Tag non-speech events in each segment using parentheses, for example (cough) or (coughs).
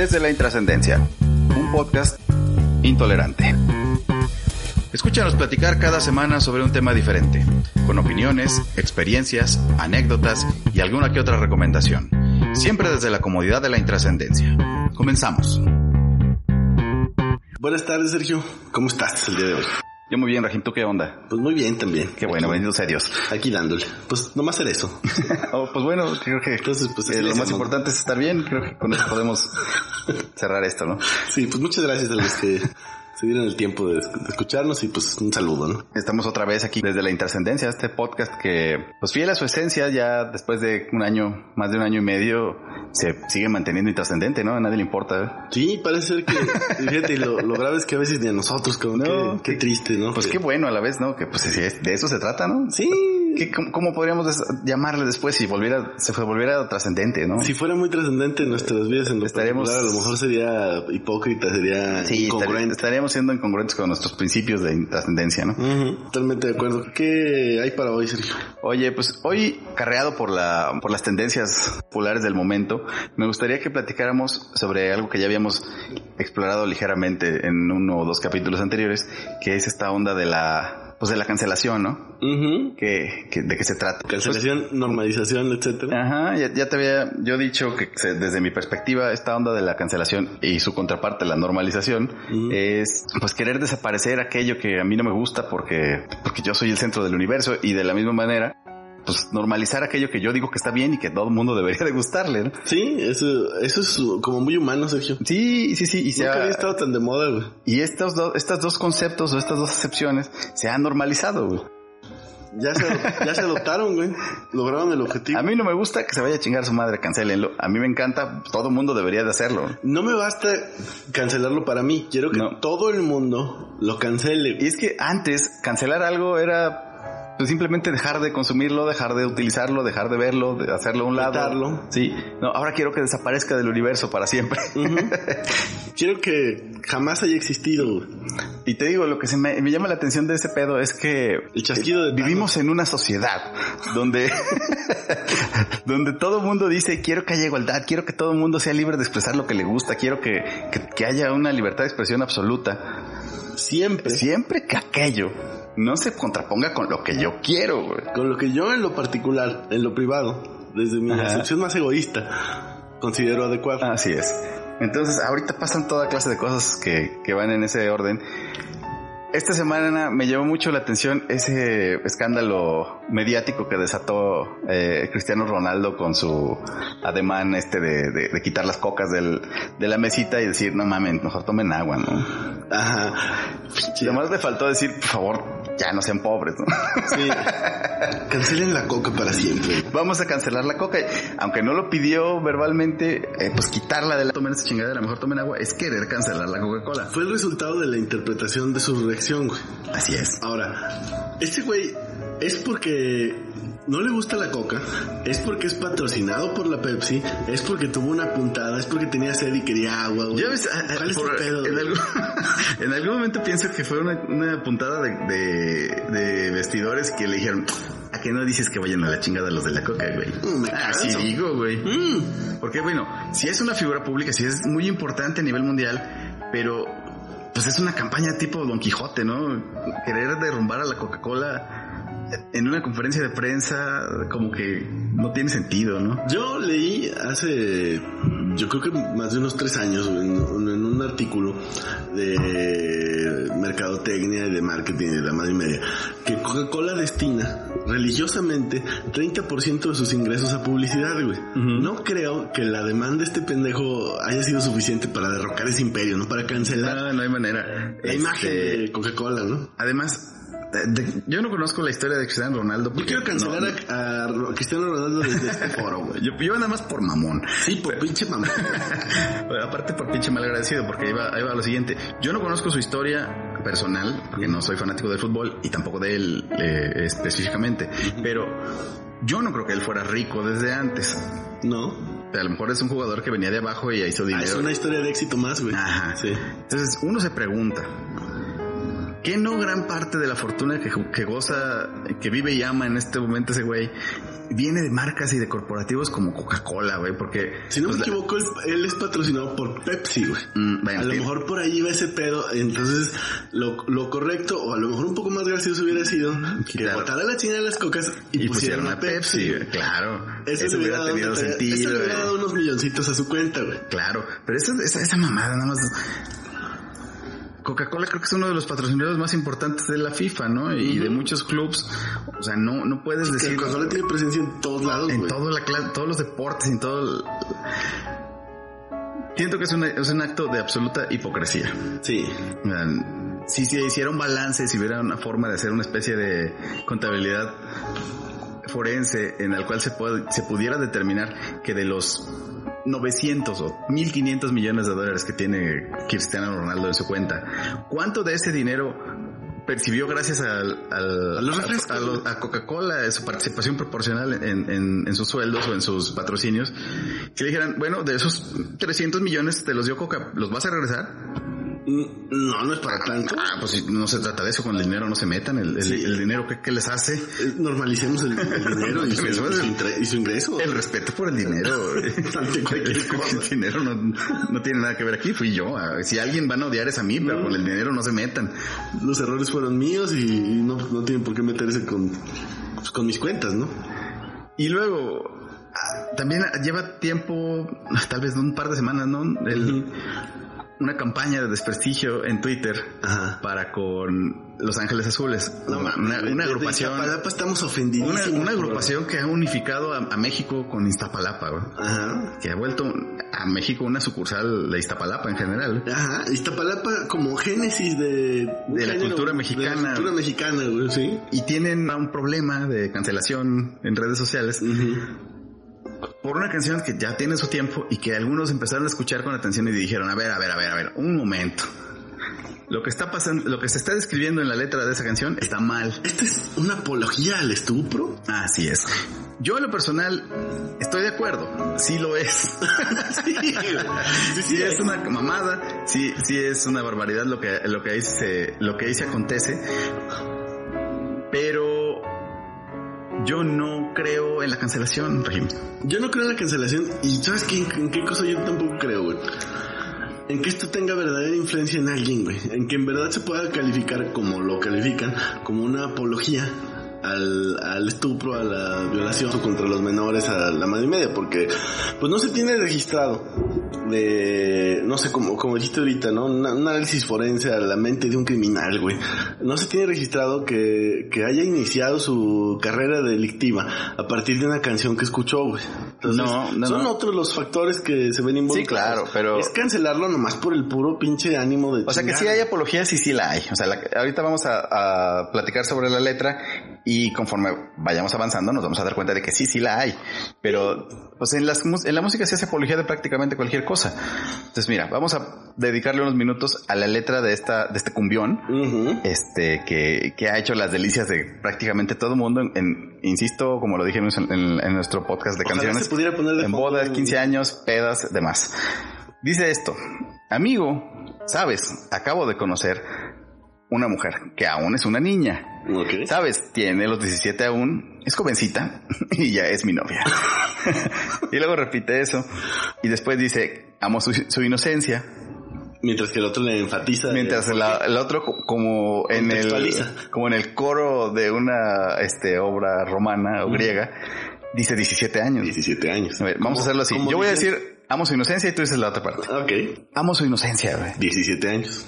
Desde la Intrascendencia, un podcast intolerante. Escúchanos platicar cada semana sobre un tema diferente, con opiniones, experiencias, anécdotas y alguna que otra recomendación. Siempre desde la comodidad de la intrascendencia. Comenzamos. Buenas tardes, Sergio. ¿Cómo estás el día de hoy? Yo muy bien, Rajim, ¿tú qué onda? Pues muy bien también. Qué bueno, benditos serios. Aquí dándole. Pues nomás hacer eso. (laughs) oh, pues bueno, creo que Entonces, pues, eh, lo más importante es estar bien. Creo que con eso podemos (laughs) cerrar esto, ¿no? Sí, pues muchas gracias a los que se dieron el tiempo de, de escucharnos y pues un saludo, ¿no? Estamos otra vez aquí desde la Intrascendencia, este podcast que, pues fiel a su esencia, ya después de un año, más de un año y medio, se sigue manteniendo intrascendente, ¿no? A nadie le importa. ¿eh? Sí, parece ser que, fíjate, lo, lo grave es que a veces ni a nosotros, como No, qué, qué triste, ¿no? Pues Que- qué bueno a la vez, ¿no? Que pues de eso se trata, ¿no? Sí. ¿Qué- cómo, cómo podríamos llamarle después si volviera, se volviera trascendente, ¿no? Si fuera muy trascendente en nuestras vidas en lo Estaríamos- particular, a lo mejor sería hipócrita, sería Sí, incongruente. estaríamos siendo incongruentes con nuestros principios de intrascendencia, ¿no? Totalmente de acuerdo. ¿Qué hay para hoy, Sergio? Oye, pues hoy, carreado por la, por las tendencias populares del momento, me gustaría que platicáramos sobre algo que ya habíamos explorado ligeramente en uno o dos capítulos anteriores, que es esta onda de la, pues de la cancelación, ¿no? Que, que- de qué se trata. Cancelación, normalización, etcétera. Ajá, ya, ya te había yo dicho que se- desde mi perspectiva esta onda de la cancelación y su contraparte la normalización es pues querer desaparecer aquello que a mí no me gusta porque porque yo soy el centro del universo y de la misma manera pues normalizar aquello que yo digo que está bien y que todo el mundo debería de gustarle, ¿no? Sí, eso, eso es como muy humano, Sergio. Sí, sí, sí, y, Nunca ha- había estado tan de moda, güey. y estos dos, estas dos conceptos o estas dos acepciones se han normalizado, güey. Ya se, ya se adoptaron, güey. Lograron el objetivo. A mí no me gusta que se vaya a chingar su madre, cancelenlo. A mí me encanta, todo el mundo debería de hacerlo. No me basta cancelarlo para mí. Quiero que No. todo el mundo lo cancele. Y es que antes cancelar algo era pues, simplemente dejar de consumirlo, dejar de utilizarlo, dejar de verlo, de hacerlo a un lado. Sí. No, ahora quiero que desaparezca del universo para siempre. (laughs) Quiero que jamás haya existido, y te digo, lo que se me, me llama la atención de ese pedo es que El chasquido de vivimos en una sociedad donde (laughs) donde todo el mundo dice quiero que haya igualdad, quiero que todo el mundo sea libre de expresar lo que le gusta, quiero que, que, que haya una libertad de expresión absoluta. Siempre. Siempre que aquello no se contraponga con lo que yo quiero, güey. Con lo que yo en lo particular, en lo privado, desde mi Ajá. acepción más egoísta, considero adecuado. Así es. Entonces, ahorita pasan toda clase de cosas que, que van en ese orden. Esta semana me llamó mucho la atención ese escándalo mediático que desató eh, Cristiano Ronaldo con su ademán este de, de- de quitar las cocas del, de la mesita y decir, no mamen, mejor tomen agua, ¿no? Ajá. Además le faltó decir, por favor, ya no sean pobres, ¿no? Sí. Cancelen la coca para siempre. Vamos a cancelar la coca. Aunque no lo pidió verbalmente, eh, pues quitarla de la tomen esa chingadera, mejor tomen agua, es querer cancelar la Coca-Cola. Fue el resultado de la interpretación de su reacción, güey. Así es. Ahora, este güey es porque no le gusta la coca, es porque es patrocinado por la Pepsi, es porque tuvo una puntada, es porque tenía sed y quería agua, güey. Ya ves, ah, ah, ¿Cuál es por- el pedo? en, algún, (laughs) en algún momento pienso que fue una, una puntada de, de, de vestidores que le dijeron, ¿a qué no dices que vayan a la chingada los de la coca, güey? Mm, Así digo, güey. Mm, Porque bueno, si es una figura pública, si es muy importante a nivel mundial, pero pues es una campaña tipo Don Quijote, ¿no? Querer derrumbar a la Coca-Cola en una conferencia de prensa como que no tiene sentido, ¿no? Yo leí hace, yo creo que más de unos tres años, en, en un artículo de mercadotecnia y de marketing de la madre y media, que Coca-Cola destina religiosamente 30% de sus ingresos a publicidad, güey. No creo que la demanda de este pendejo haya sido suficiente para derrocar ese imperio, ¿no? Para cancelar No, no hay manera. la Este, imagen de Coca-Cola, ¿no? Además, de- yo no conozco la historia de Cristiano Ronaldo. Yo quiero cancelar no- a, a Cristiano Ronaldo desde este (laughs) foro, güey. yo, yo nada más por mamón. Sí, por pinche. (laughs) Pero aparte por pinche mal agradecido, porque iba, iba a lo siguiente. Yo no conozco su historia personal, porque no soy fanático del fútbol y tampoco de él eh, específicamente. Pero yo no creo que él fuera rico desde antes. No. A lo mejor es un jugador que venía de abajo y hizo Ah, dinero. es una historia de éxito más, güey. Ajá. Sí. Entonces uno se pregunta, ¿qué no gran parte de la fortuna que, que goza, que vive y ama en este momento ese güey, viene de marcas y de corporativos como Coca-Cola, güey? Porque... Si no pues, me la- equivoco, él, él es patrocinado por Pepsi, güey. Mm, a lo mejor por ahí va ese pedo, entonces lo, lo correcto, o a lo mejor un poco más gracioso hubiera sido que Claro. botara la chingada de las cocas y, y pusieron a Pepsi, güey, claro. Eso, Eso hubiera, hubiera tenido eso sentido, le hubiera dado unos milloncitos a su cuenta, güey. Claro, pero esa, esa, esa mamada nada más... Coca-Cola creo que es uno de los patrocinadores más importantes de la FIFA, ¿no? Y de muchos clubs. O sea, no, no puedes Que decir... Coca-Cola tiene presencia en todos lados, en todo la todos los deportes, en todo el- Siento que es, una- es un acto de absoluta hipocresía. Sí. Si se hiciera un balance, si hubiera una forma de hacer una especie de contabilidad forense en el cual se, puede- se pudiera determinar que de los 900 o 1500 millones de dólares que tiene Cristiano Ronaldo en su cuenta, ¿cuánto de ese dinero percibió gracias al, al- A los a, a Coca-Cola, su participación proporcional en, en- en sus sueldos o en sus patrocinios? Que le dijeran, bueno, de esos 300 millones te los dio Coca, ¿los vas a regresar? No, no es para tanto. Ah, pues no se trata de eso, con el dinero no se metan, el, el- Sí. el dinero que, que les hace, Eh, Normalicemos el, el dinero y (laughs) su, y su intre- y su ingreso. el respeto por el dinero. (laughs) Ante cualquier cosa. el dinero no, no tiene nada que ver aquí, fui yo. Ah, Si alguien van a odiar es a mí, pero con el dinero no se metan. Los errores fueron míos y, y no, no tienen por qué meterse con, pues, con mis cuentas, ¿no? Y luego, ah, también lleva tiempo, tal vez un par de semanas, ¿no? El- Una campaña de desprestigio en Twitter Ajá. para con Los Ángeles Azules. No, una, agrupación. Estamos Una, ofendidísimos. una agrupación que ha unificado a, a México con Iztapalapa, güey. Ajá. que ha vuelto a México una sucursal de Iztapalapa en general. Ajá, Iztapalapa como génesis de... la cultura De mexicana. la cultura mexicana, güey, sí. Y tienen un problema de cancelación en redes sociales Ujú. Por una canción que ya tiene su tiempo y que algunos empezaron a escuchar con atención y dijeron, a ver, a ver, a ver, a ver, un momento. Lo que está pasando, lo que se está describiendo en la letra de esa canción está mal. ¿Esta es una apología al estupro? Así es. Yo en lo personal estoy de acuerdo. Sí lo es. (laughs) sí, sí, sí es una mamada, sí, sí es una barbaridad lo que, lo que ahí se, lo que ahí se acontece. Yo no creo en la cancelación, Regim. Yo no creo en la cancelación y ¿sabes qué? ¿En qué cosa yo tampoco creo, güey? En que esto tenga verdadera influencia en alguien, güey. En que en verdad se pueda calificar como lo califican, como una apología al, al estupro, a la violación contra los menores, a la madre y media, porque pues no se tiene registrado de, no sé, como, como dijiste ahorita, ¿no? Un un análisis forense a la mente de un criminal, güey. No se tiene registrado que, que haya iniciado su carrera delictiva a partir de una canción que escuchó, güey. Entonces, No, no, son no. otros los factores que se ven involucrados. claro, pero- Es cancelarlo nomás por el puro pinche ánimo de O sea que chingar. sí hay apologías y sí la hay. O sea, la- ahorita vamos a, a platicar sobre la letra y conforme vayamos avanzando nos vamos a dar cuenta de que sí, sí la hay. Pero pues en, las, en la música se hace apología de prácticamente cualquier cosa. Entonces mira, vamos a dedicarle unos minutos a la letra de esta de este cumbión. Este, que, que ha hecho las delicias de prácticamente todo mundo, en, en- insisto, como lo dijimos en, nuestro podcast de Ojalá canciones, se pudiera en bodas, un- 15 años, pedas, demás. Dice esto, amigo, sabes, acabo de conocer una mujer que aún es una niña. Ok. Sabes, tiene los 17 aún, es jovencita (laughs) y ya es mi novia. (laughs) y luego repite eso y después dice, amo su, su inocencia, Mientras que el otro le enfatiza. Mientras la- el otro co- como en el como en el coro de una este obra romana o griega dice 17 años. 17 años. A ver, vamos a hacerlo así. ¿Cómo Yo voy a decir amo su inocencia y tú dices la otra parte. Ok. Amo su inocencia, güey. 17 años.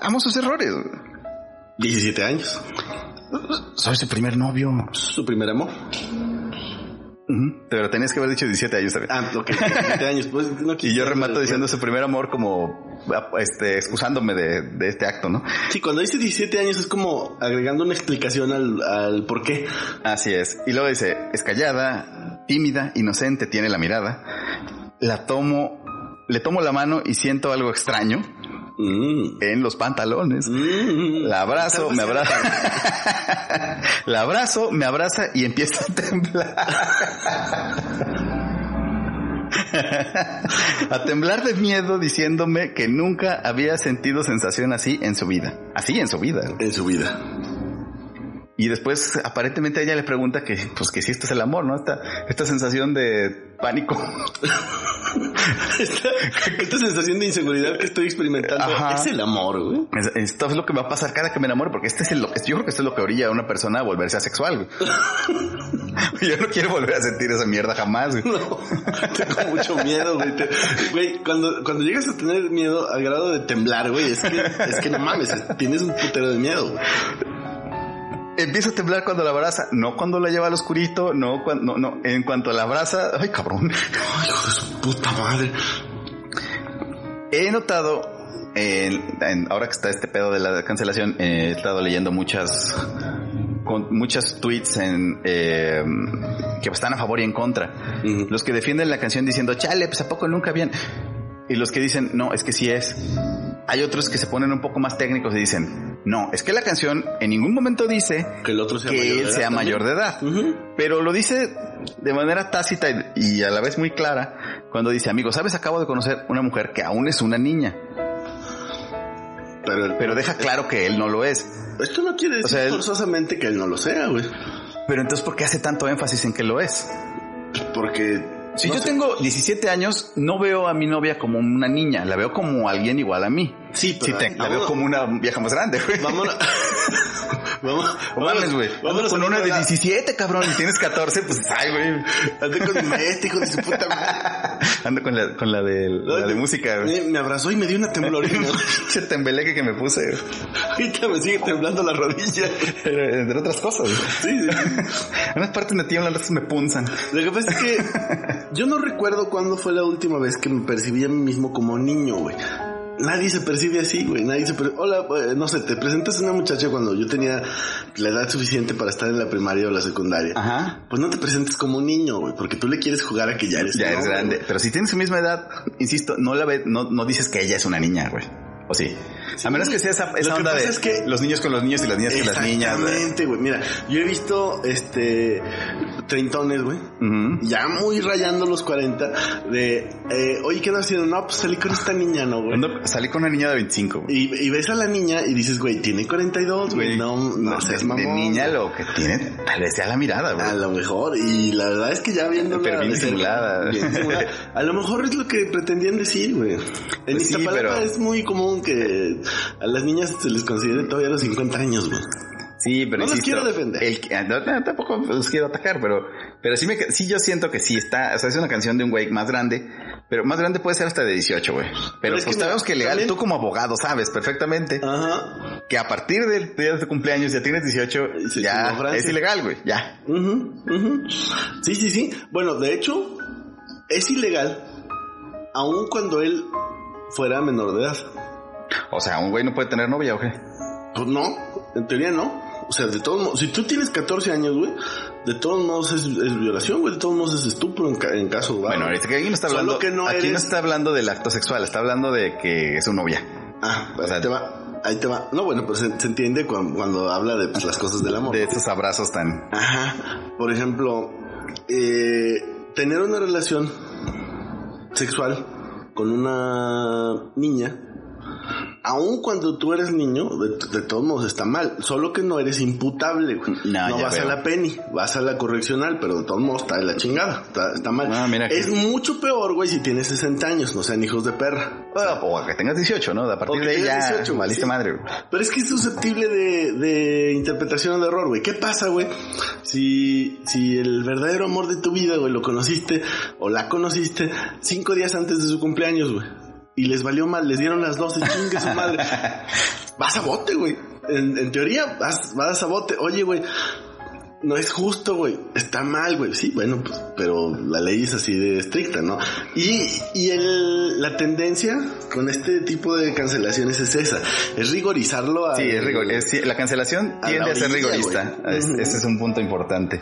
Amo sus errores. güey. 17 años. Soy su primer novio. Su primer amor. Pero tenías que haber dicho 17 años también. Ah, ok. 17 años. Pues no y yo remato diciendo su primer amor como este excusándome de, de este acto, ¿no? Sí, cuando dice 17 años es como agregando una explicación al, al por qué. Así es. Y luego dice, es callada, tímida, inocente, tiene la mirada. La tomo, le tomo la mano y siento algo extraño Mm. en los pantalones. Mm. La abrazo, me abraza. (laughs) la abrazo, me abraza y empieza a temblar. (laughs) a temblar de miedo diciéndome que nunca había sentido sensación así en su vida. Así en su vida. En su vida. Y después, aparentemente, ella le pregunta que, pues, que si esto es el amor, ¿no? Esta, esta sensación de pánico. (laughs) esta, esta, sensación de inseguridad que estoy experimentando Ajá. es el amor, güey. Esto es lo que va a pasar cada que me enamore, porque este es el, yo creo que esto es lo que orilla a una persona a volverse asexual, güey. (laughs) yo no quiero volver a sentir esa mierda jamás, güey. No, tengo mucho miedo, güey. Te, güey, cuando, cuando llegas a tener miedo al grado de temblar, güey, es que, es que no mames, tienes un putero de miedo, güey empieza a temblar cuando la abraza, no cuando la lleva al oscurito, no cuando, no, no, en cuanto la abraza, ay cabrón. (laughs) Ay, hijo de su puta madre. He notado, en, ahora que está este pedo de la cancelación, he estado leyendo muchas, con muchas tweets en, eh, que están a favor y en contra. Los que defienden la canción diciendo, chale, pues a poco nunca bien. Y los que dicen, no, es que sí es. Hay otros que se ponen un poco más técnicos y dicen, no, es que la canción en ningún momento dice que, el otro sea que mayor él sea mayor de edad. Pero lo dice de manera tácita y, a la vez muy clara cuando dice, amigo, ¿sabes? Acabo de conocer una mujer que aún es una niña. Pero, pero deja claro que él no lo es. Esto no quiere decir forzosamente que él no lo sea, güey. Pero entonces, ¿por qué hace tanto énfasis en que lo es? Porque si yo tengo 17 años, no veo a mi novia como una niña, la veo como alguien igual a mí. Sí, pero la veo como una vieja más grande, güey. Vámonos. (laughs) Vamos, vamos, güey. Vamos con una de 17, cabrón, y tienes 14, pues, ay, güey. Ando con mi maestro, hijo de su puta madre. Ando con la, con la de, la de música, güey. Me, abrazó y me dio una temblorina. (laughs) Ese tembeleque que me puse. Ahorita me sigue temblando la rodilla. Entre otras cosas. Sí, sí. (laughs) Unas partes me tiemblan, otras me punzan. Lo que pasa es que (laughs) yo no recuerdo cuándo fue la última vez que me percibí a mí mismo como niño, güey nadie se percibe así, güey. Nadie se percibe. Hola, eh, no sé, te presentas a una muchacha cuando yo tenía la edad suficiente para estar en la primaria o la secundaria. Ajá. Pues no te presentes como un niño, güey, porque tú le quieres jugar a que ya eres Ya eres grande. Pero si tienes su misma edad, insisto, no la ve, no, no dices que ella es una niña, güey. ¿O sí? A menos que sea esa, esa onda de es que los niños con los niños y las niñas con las niñas. Exactamente, güey. Mira, yo he visto este treintones, güey. Ya muy rayando los 40 de, eh, oye, ¿qué no haciendo? No, pues salí con esta niña, ¿no, güey? salí con una niña de 25. Y, y, ves a la niña y dices, güey, tiene 42, güey. No, no, no seas mamón. De niña lo que tiene, tal vez sea la mirada, güey. A lo mejor. Y la verdad es que ya viendo Pero bien simulada. bien simulada. A lo mejor es lo que pretendían decir, güey. En pues sí, pero... es muy común que a las niñas se les considere todavía los 50 años, güey. Sí, pero no los quiero defender. El, no, tampoco los quiero atacar, pero, pero sí me, sí yo siento que sí está, o sea, es una canción de un güey más grande, pero más grande puede ser hasta de 18, güey. Pero, pues sabemos que legal, tú como abogado sabes perfectamente Ajá. que a partir del día de tu cumpleaños ya tienes 18, ya es ilegal, güey, ya. Sí, sí, sí. Bueno, de hecho, es ilegal aun cuando él fuera menor de edad. O sea, un güey no puede tener novia o qué? Pues no, en teoría no. O sea, de todos modos, si tú tienes 14 años, güey, de todos modos es, violación, güey, de todos modos es estupro en, caso de... Bueno, ahorita que aquí no está hablando, que no aquí no está hablando del acto sexual, está hablando de que es su novia. Ah, o sea, ahí te va, ahí te va. No, bueno, pues se, entiende cuando, habla de pues, las cosas del amor. De estos abrazos tan... Ajá, por ejemplo, eh, tener una relación sexual con una niña aun cuando tú eres niño, de, todos modos está mal. Solo que no eres imputable, No, vas a la penny, vas a la correccional, pero de todos modos está de la chingada. Está, mal. Ah, es mucho peor, güey, si tienes 60 años, no sean hijos de perra. o que tengas 18, ¿no? A partir de ahí ya 18, maliste madre, güey. Pero es que es susceptible de, de interpretación o de error, güey. ¿Qué pasa, güey? Si, si el verdadero amor de tu vida, güey, lo conociste o la conociste cinco días antes de su cumpleaños, güey y les valió mal, les dieron las 12, chingue su madre. (laughs) Vas a bote, güey. En, teoría, vas, vas a bote. Oye, güey, no es justo, güey. Está mal, güey. Sí, bueno, pues, pero la ley es así de estricta, ¿no? Y, y el, la tendencia con este tipo de cancelaciones es esa. Es rigorizarlo a... Sí, es rigor, la cancelación tiende a, ser rigorista. Ese es un punto importante.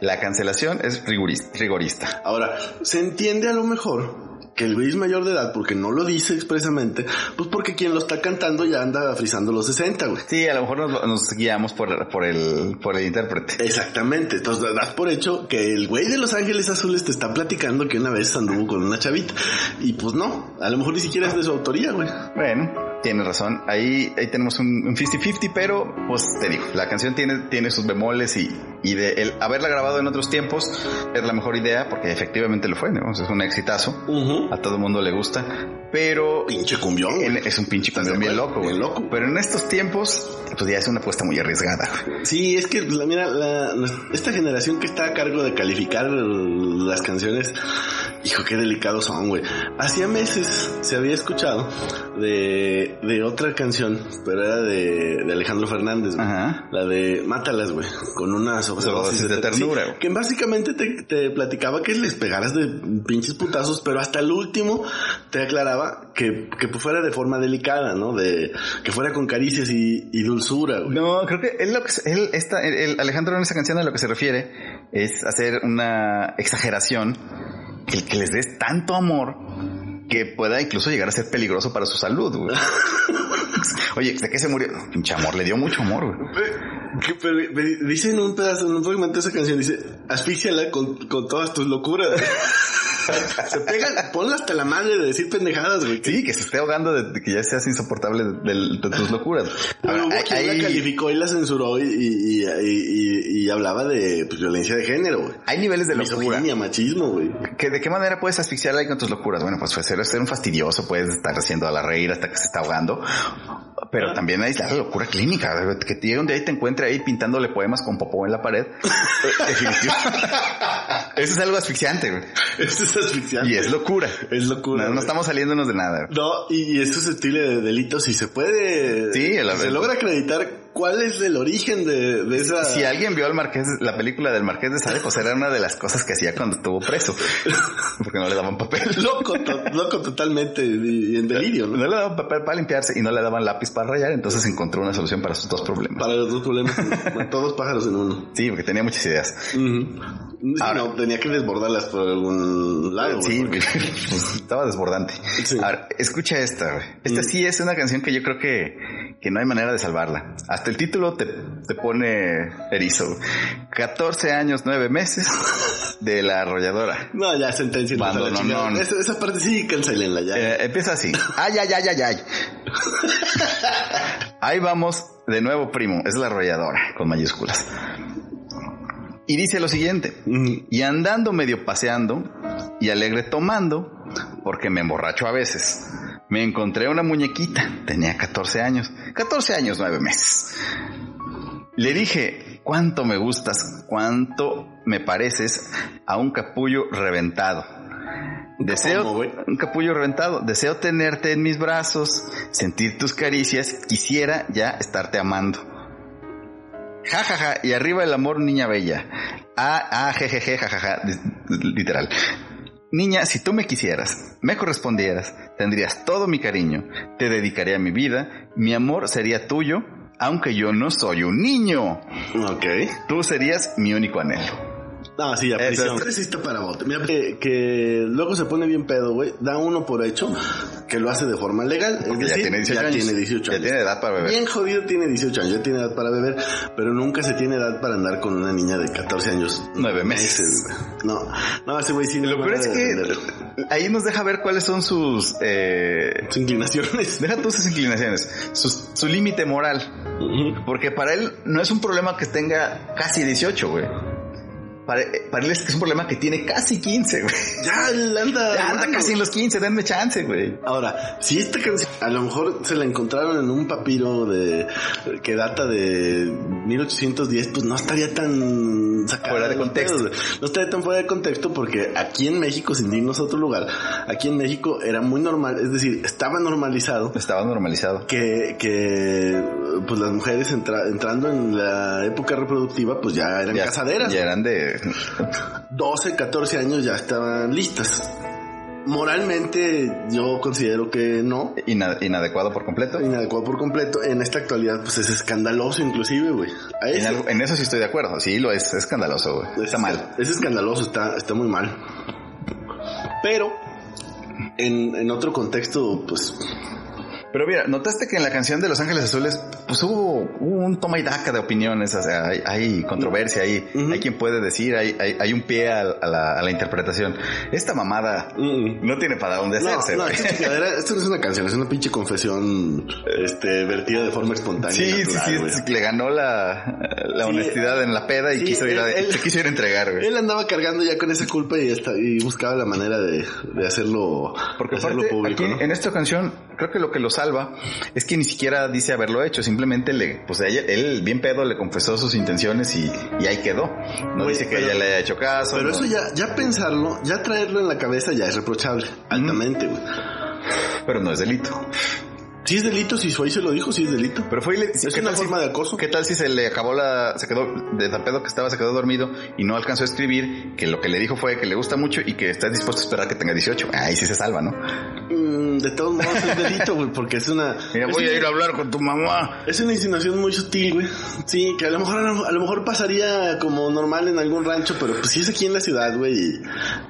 La cancelación es rigorista. Ahora, se entiende a lo mejor que el güey es mayor de edad porque no lo dice expresamente, pues porque quien lo está cantando ya anda frisando los 60, güey. Sí, a lo mejor nos, nos guiamos por, por, el, por el intérprete. Exactamente. Entonces das por hecho que el güey de Los Ángeles Azules te está platicando que una vez anduvo con una chavita. Y pues no, a lo mejor ni siquiera es de su autoría, güey. Bueno, tienes razón. Ahí, ahí tenemos un 50-50, pero pues te digo, la canción tiene, tiene sus bemoles y, y de el haberla grabado en otros tiempos es la mejor idea porque efectivamente lo fue, ¿no? Es un exitazo. A todo el mundo le gusta, pero... Pinche cumbión. en- es un pinche cumbión bien loco, güey. Bien loco. Pero en estos tiempos, pues ya es una apuesta muy arriesgada. Sí, es que, la, mira, la- esta generación que está a cargo de calificar las canciones, hijo, qué delicados son, güey. Hacía meses se había escuchado de, de otra canción, pero era de, de Alejandro Fernández, güey. Ajá. La de Mátalas, güey, con una sobredosis Sobredosis de ternura, Sí, que básicamente te, te platicaba que les pegaras de pinches putazos, pero hasta el último te aclaraba que, que fuera de forma delicada, ¿no? De, que fuera con caricias y, y dulzura, güey. No, creo que él lo que se- él está, el, el Alejandro en esa canción a lo que se refiere es hacer una exageración que, que les des tanto amor que pueda incluso llegar a ser peligroso para su salud. güey. (laughs) Oye, ¿de qué se murió? Pinche amor, le dio mucho amor. güey. Que, pero, dice en un pedazo, en un fragmento de esa canción, dice, asfixiala con, con todas tus locuras. (laughs) Se pegan, ponla hasta la madre de decir pendejadas, güey. Sí, que se esté ahogando de, de que ya seas insoportable de, de- de tus locuras. Pero quien hay- la calificó y la censuró y, y, y, y- hablaba de pues, violencia de género, güey. hay niveles de locura. Machismo, güey. ¿Que ¿De qué manera puedes asfixiar a alguien con tus locuras? Bueno, pues ser, ser un fastidioso, puedes estar haciendo a la reír hasta que se está ahogando. Pero también hay la locura clínica, que te llegue un día y te encuentre ahí pintándole poemas con popó en la pared. Definitivo. (laughs) Eso es algo asfixiante, güey. Esto es asfixiante. Y es locura. Es locura. No, estamos saliéndonos de nada. No, y, y es susceptible de delitos si se puede. Sí, si se logra acreditar cuál es el origen de, de esa. Si alguien vio al Marqués, la película del Marqués de Sade, pues era una de las cosas que hacía cuando estuvo preso. (laughs) Porque no le daban papel. Loco, to- loco totalmente y, en delirio, ¿no? No le daban papel para limpiarse y no le daban lápiz para rayar, entonces encontró una solución para sus dos problemas. Para los dos problemas, (laughs) todos pájaros en uno. Sí, porque tenía muchas ideas. Ujú. Sí, Ahora- no, tenía que desbordarlas por algún lado. Sí, (laughs) pues, estaba desbordante. Sí. Ahora, escucha esta, güey. Esta Mm. sí es una canción que yo creo que, que no hay manera de salvarla. Hasta el título te, te pone erizo. güey. 14 años, 9 meses de la arrolladora. No, ya sentencia. Cuando no, no, no. Esa, esa parte sí, cancelenla ya. Eh, empieza así. Ay, ay, ay, ay, ay. (laughs) Ahí vamos de nuevo, primo. Es la arrolladora, con mayúsculas. Y dice lo siguiente. Y andando medio paseando y alegre tomando, porque me emborracho a veces, me encontré una muñequita, tenía 14 años, 14 años, 9 meses. Le dije, cuánto me gustas, cuánto me pareces a un capullo reventado. Deseo un capullo reventado. Deseo tenerte en mis brazos, sentir tus caricias. Quisiera ya estarte amando. Ja, ja, ja. Y arriba el amor, niña bella. Ah, ah, jejeje, ja, ja, ja. Literal. Niña, si tú me quisieras, me correspondieras, tendrías todo mi cariño, te dedicaría mi vida, mi amor sería tuyo, aunque yo no soy un niño. Ok. Tú serías mi único anhelo. No, sí, ya prisión. es. Resiste para bote. Mira, que, que luego se pone bien pedo, güey. Da uno por hecho que lo hace de forma legal. Es Porque decir, ya tiene 18 ya años. tiene 18 Ya años. tiene edad para beber. Bien jodido tiene 18 años, ya tiene edad para beber, pero nunca se tiene edad para andar con una niña de 14 años. Nueve meses. güey. No, no, ese güey sí. Lo peor es que ahí nos deja ver cuáles son sus... Eh, Sus inclinaciones. deja tú sus inclinaciones, sus- su límite moral. Porque para él no es un problema que tenga casi 18, güey. Para, para él es, es un problema que tiene casi 15, güey. Ya (laughs) anda. Ya anda casi en los 15, denme chance, güey. Ahora, si esta canción a lo mejor se la encontraron en un papiro de que data de 1810, pues no estaría tan sacada Fuera de contexto. No estaría tan fuera de contexto porque aquí en México, sin irnos a otro lugar, aquí en México era muy normal, es decir, estaba normalizado Estaba normalizado. que, que pues las mujeres entra- entrando en la época reproductiva, pues ya eran Ya- casaderas. Ya eran de... (laughs) 12, 14 años ya estaban listas. Moralmente yo considero que no, ina- inadecuado por completo. inadecuado por completo. En esta actualidad pues es escandaloso inclusive, güey. En, ese- algo- en eso sí estoy de acuerdo. Sí, lo es. Es escandaloso, güey. es- Está mal. Es escandaloso, está, está muy mal. Pero en, en otro contexto, pues pero mira, notaste que en la canción de Los Ángeles Azules, pues hubo, un toma y daca de opiniones, o sea, hay, controversia ahí, hay quien puede decir, hay, hay, un pie a, la, interpretación. Esta mamada no tiene para dónde hacerse. No, (laughs) esto no es una canción, es una pinche confesión este, vertida de forma espontánea. Sí, sí, sí, le ganó la, la honestidad en la peda y quiso, ir a, se quiso ir a entregar, güey. Él andaba cargando ya con esa culpa y, y buscaba la manera de, de hacerlo, Porque hacerlo público. en esta canción, creo que lo que lo salva es que ni siquiera dice haberlo hecho, simplemente le, pues él bien pedo le confesó sus intenciones y, y ahí quedó. No dice que ella le haya hecho caso. Pero eso ya, ya pensarlo, ya traerlo en la cabeza ya es reprochable, altamente, güey. Pero no es delito. Si es delito, si ahí se lo dijo, si es delito. Pero fue es una forma de acoso. ¿Qué tal si se le acabó la, se quedó de tan pedo que estaba, se quedó dormido y no alcanzó a escribir que lo que le dijo fue que le gusta mucho y que está dispuesto a esperar que tenga 18? Ahí sí se salva, ¿no? Mm, de todos modos es delito, güey, porque es una... Mira, voy a ir a hablar con tu mamá. Es una insinuación muy sutil, güey. Sí, que a lo mejor a lo, mejor pasaría como normal en algún rancho, pero pues sí es aquí en la ciudad, güey.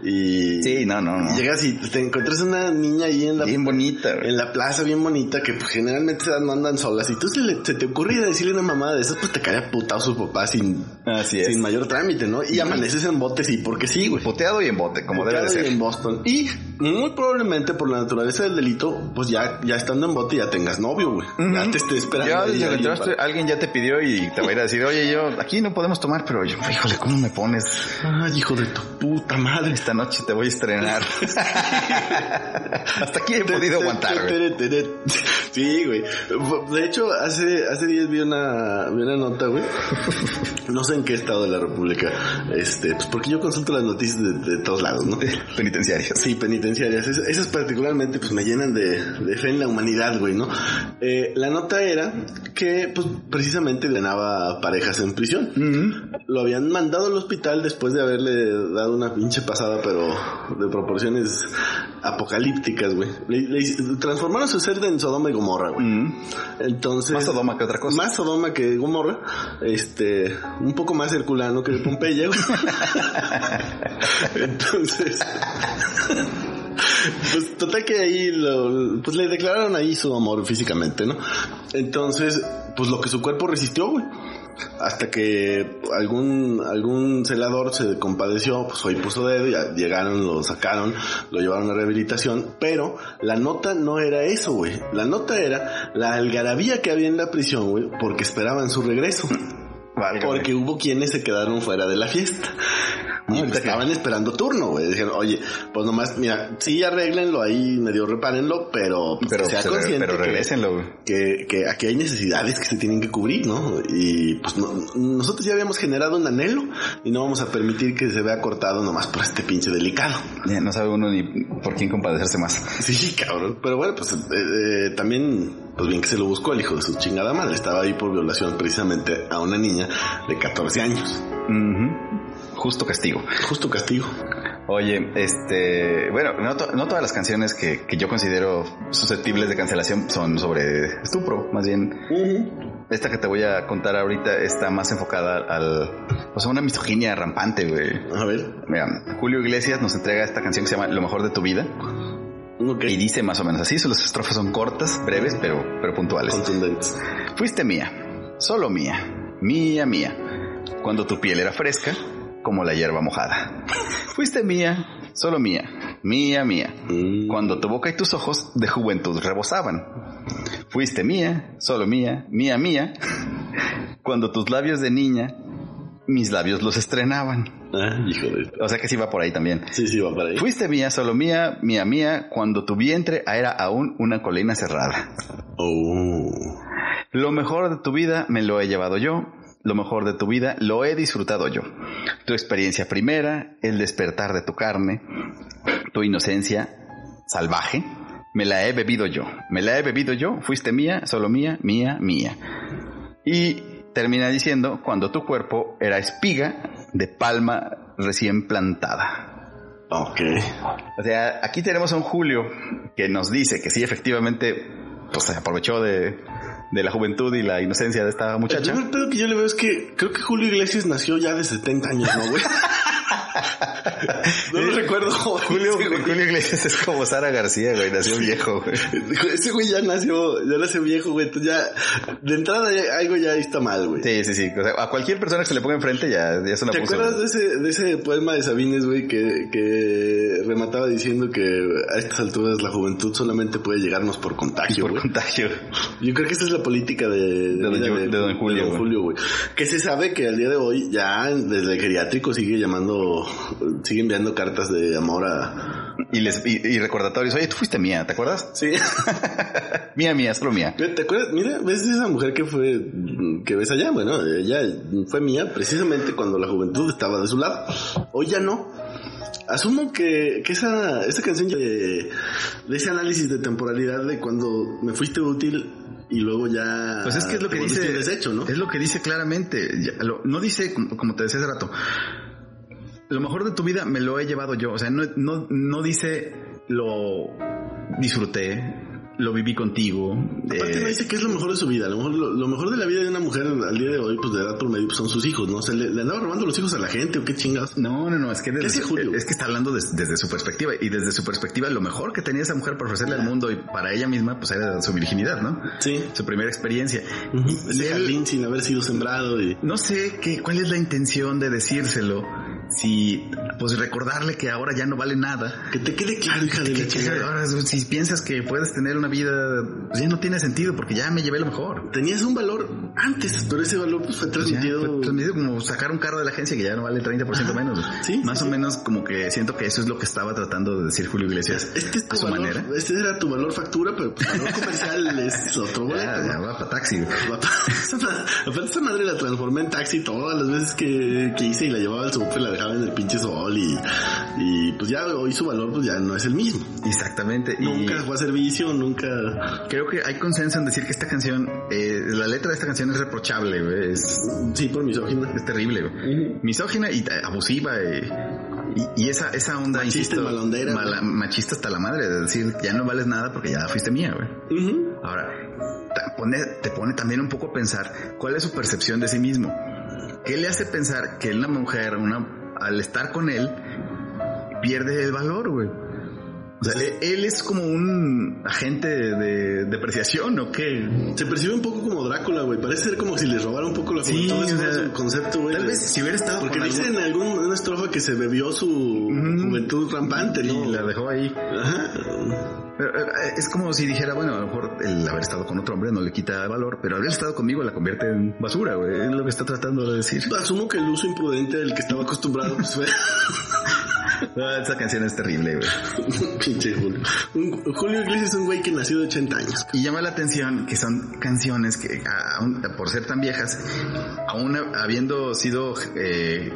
Y, Sí, no, no, no. Llegas y te encuentras una niña ahí en la... Bien bonita, güey. En la plaza, bien bonita, que pues, generalmente no andan solas. Y tú se, le, se te ocurre decirle una mamada de esas, pues te cae putado su papá sin, Así es. sin mayor trámite, ¿no? Y amaneces en bote, sí, porque sí, güey. Puteado y en bote, como debe de ser. Y en Boston. Y muy probablemente por la naturaleza del delito, pues ya, ya estando en bote ya tengas novio, güey. Ya te esté esperando. Ya desde entraste, alguien ya te pidió y te va a ir a decir, oye, yo aquí no podemos tomar, pero yo, híjole, ¿cómo me pones? Ay, hijo de tu puta madre. Esta noche te voy a estrenar. (laughs) Hasta aquí he podido aguantar, güey. Sí, güey. De hecho, hace, hace días vi una, vi una nota, güey. No sé en qué estado de la República. Este, pues porque yo consulto las noticias de, todos lados, ¿no? Penitenciarias. Sí, penitenciarias. esas particularmente, pues me llenan de, de fe en la humanidad, güey, ¿no? Eh, la nota era que, pues, precisamente ganaba parejas en prisión. Lo habían mandado al hospital después de haberle dado una pinche pasada, pero de proporciones apocalípticas, güey. transformaron su ser en Sodoma y Gomorra, güey. Entonces. Más Sodoma que otra cosa. Más Sodoma que Gomorra. Este, un poco más Herculano que Pompeya, güey. (laughs) Entonces. pues total que ahí lo, pues le declararon ahí su amor físicamente, ¿no? Entonces, pues lo que su cuerpo resistió, güey. Hasta que algún, algún celador se compadeció, pues hoy puso dedo, ya llegaron, lo sacaron, lo llevaron a rehabilitación, pero la nota no era eso, güey. La nota era la algarabía que había en la prisión, güey, porque esperaban su regreso. Porque hubo quienes se quedaron fuera de la fiesta. Y estaban esperando turno, güey. Dijeron, oye, pues nomás, mira, sí arréglenlo ahí, medio repárenlo, pero, pues, pero sea consciente. Pero regresenlo, que, que, aquí hay necesidades que se tienen que cubrir, ¿no? Y pues nosotros ya habíamos generado un anhelo y no vamos a permitir que se vea cortado nomás por este pinche delicado. no sabe uno ni por quién compadecerse más. Sí, cabrón. Pero bueno, pues eh, eh, también, pues bien que se lo buscó el hijo de su chingada madre. Estaba ahí por violación precisamente a una niña de 14 años. Justo castigo. Justo castigo. Oye, este, bueno, no, todas las canciones que, yo considero susceptibles de cancelación son sobre estupro, más bien. Esta que te voy a contar ahorita está más enfocada al, o sea, una misoginia rampante, güey. A ver. Mira, Julio Iglesias nos entrega esta canción que se llama Lo mejor de tu vida. Y dice más o menos así, las estrofas son cortas, breves, pero, pero puntuales. Contundentes. Fuiste mía, solo mía, mía, mía. Cuando tu piel era fresca, como la hierba mojada. Fuiste mía, solo mía, mía, mía, mm. cuando tu boca y tus ojos de juventud rebosaban. Fuiste mía, solo mía, mía, mía, cuando tus labios de niña, mis labios los estrenaban. Ah, o sea que sí va por ahí también. Sí, sí, va por ahí. Fuiste mía, solo mía, mía, mía, cuando tu vientre era aún una colina cerrada. Oh. Lo mejor de tu vida me lo he llevado yo, lo mejor de tu vida lo he disfrutado yo. Tu experiencia primera, el despertar de tu carne, tu inocencia salvaje, me la he bebido yo. Me la he bebido yo, fuiste mía, solo mía, mía, mía. Y termina diciendo, cuando tu cuerpo era espiga de palma recién plantada. Ok. O sea, aquí tenemos a un Julio que nos dice que sí, efectivamente, pues se aprovechó de, de la juventud y la inocencia de esta muchacha. El primer pedo que yo le veo es que creo que Julio Iglesias nació ya de 70 años, ¿no, güey? (laughs) (laughs) no lo recuerdo. Julio, (laughs) Julio Iglesias es como Sara García, güey. Nació viejo, güey. Ese güey ya nació, ya nació viejo, güey. Entonces ya, de entrada ya, algo ya está mal, güey. Sí, sí, sí. O sea, a cualquier persona que se le ponga enfrente ya, ya es una ¿Te acuerdas de ese, de ese poema de Sabines, güey, que, que remataba diciendo que a estas alturas la juventud solamente puede llegarnos por contagio, Por güey? contagio. Yo creo que esa es la política de, De don don Julio, güey. Julio, güey. Que se sabe que al día de hoy ya desde el geriátrico sigue llamando, sigue enviando cartas de amor a... Y, les, y, y recordatorios. Oye, tú fuiste mía, ¿te acuerdas? Sí. (laughs) Mía, mía, solo mía. ¿Te acuerdas? Mira, ves esa mujer que fue, que ves allá, bueno, ella fue mía precisamente cuando la juventud estaba de su lado. Hoy ya no. Asumo que, que esa, esa canción de, de ese análisis de temporalidad de cuando me fuiste útil y luego ya... Pues es que es lo que dice. ¿no? Es lo que dice claramente. Ya, lo- no dice, como, como te decía hace rato, lo mejor de tu vida me lo he llevado yo. O sea, no, no, no dice lo disfruté, lo viví contigo. Aparte eh, no dice que es lo mejor de su vida. Lo mejor, lo, lo mejor de la vida de una mujer al día de hoy, pues de edad promedio, pues, son sus hijos, ¿no? O sea, le, le andaba robando los hijos a la gente o qué chingados. No, no, no, es que desde, Julio? es que está hablando des- desde su perspectiva y desde su perspectiva lo mejor que tenía esa mujer para ofrecerle al mundo y para ella misma pues era su virginidad, ¿no? Sí. Su primera experiencia. Él- jardín sin haber sido sembrado y... No sé qué, cuál es la intención de decírselo, si pues recordarle que ahora ya no vale nada. Que te quede claro, hija de la chingada. ahora si piensas que puedes tener una vida, pues ya no tiene sentido porque ya me llevé lo mejor. Tenías un valor antes, pero ese valor pues fue ya, transmitido... fue transmitido como sacar un carro de la agencia que ya no vale 30% menos. Sí, Más sí, o sí. menos como que siento que eso es lo que estaba tratando de decir Julio Iglesias Este es a tu su valor, manera. este era tu valor factura, pero tu valor comercial (laughs) es otro boleto. Ya, ya va para taxi. (laughs) Esa madre la transformé en taxi todas las veces que, que hice y la llevaba al súper, la dejaba en el pinche sol y, y pues ya hoy su valor pues ya no es el mismo. Exactamente. Nunca fue a servicio, nunca... Creo que hay consenso en decir que esta canción, eh, la letra de esta canción es reprochable, güey. Es, Sí, por misógina. es terrible, güey. Misógina y abusiva. eh, y, y esa, esa onda, Machista insisto, mala- machista hasta la madre, de decir, ya no vales nada porque ya fuiste mía, güey. Ahora, te pone, te pone también un poco a pensar cuál es su percepción de sí mismo. ¿Qué le hace pensar que una mujer, una, al estar con él, pierde el valor, güey? O sea, e- él es como un agente de depreciación o qué? Se percibe un poco como Drácula, güey. Parece ser como si les robara un poco la Sí, o sea, concepto, güey. Tal vez si hubiera estado Porque con dice algún- en algún, una estrofa que se bebió su juventud rampante, ¿no? y la dejó ahí. Ajá. Pero, eh, es como si dijera, bueno, a lo mejor el haber estado con otro hombre no le quita valor, pero haber estado conmigo la convierte en basura, güey. Es lo que está tratando de decir. Asumo que el uso imprudente del que estaba acostumbrado pues fue (laughs) No, esa canción es terrible, güey. (laughs) pinche Julio. Un- Julio Iglesias es un güey que nació de 80 años. Y llama la atención que son canciones que, aún- por ser tan viejas, aún habiendo sido eh,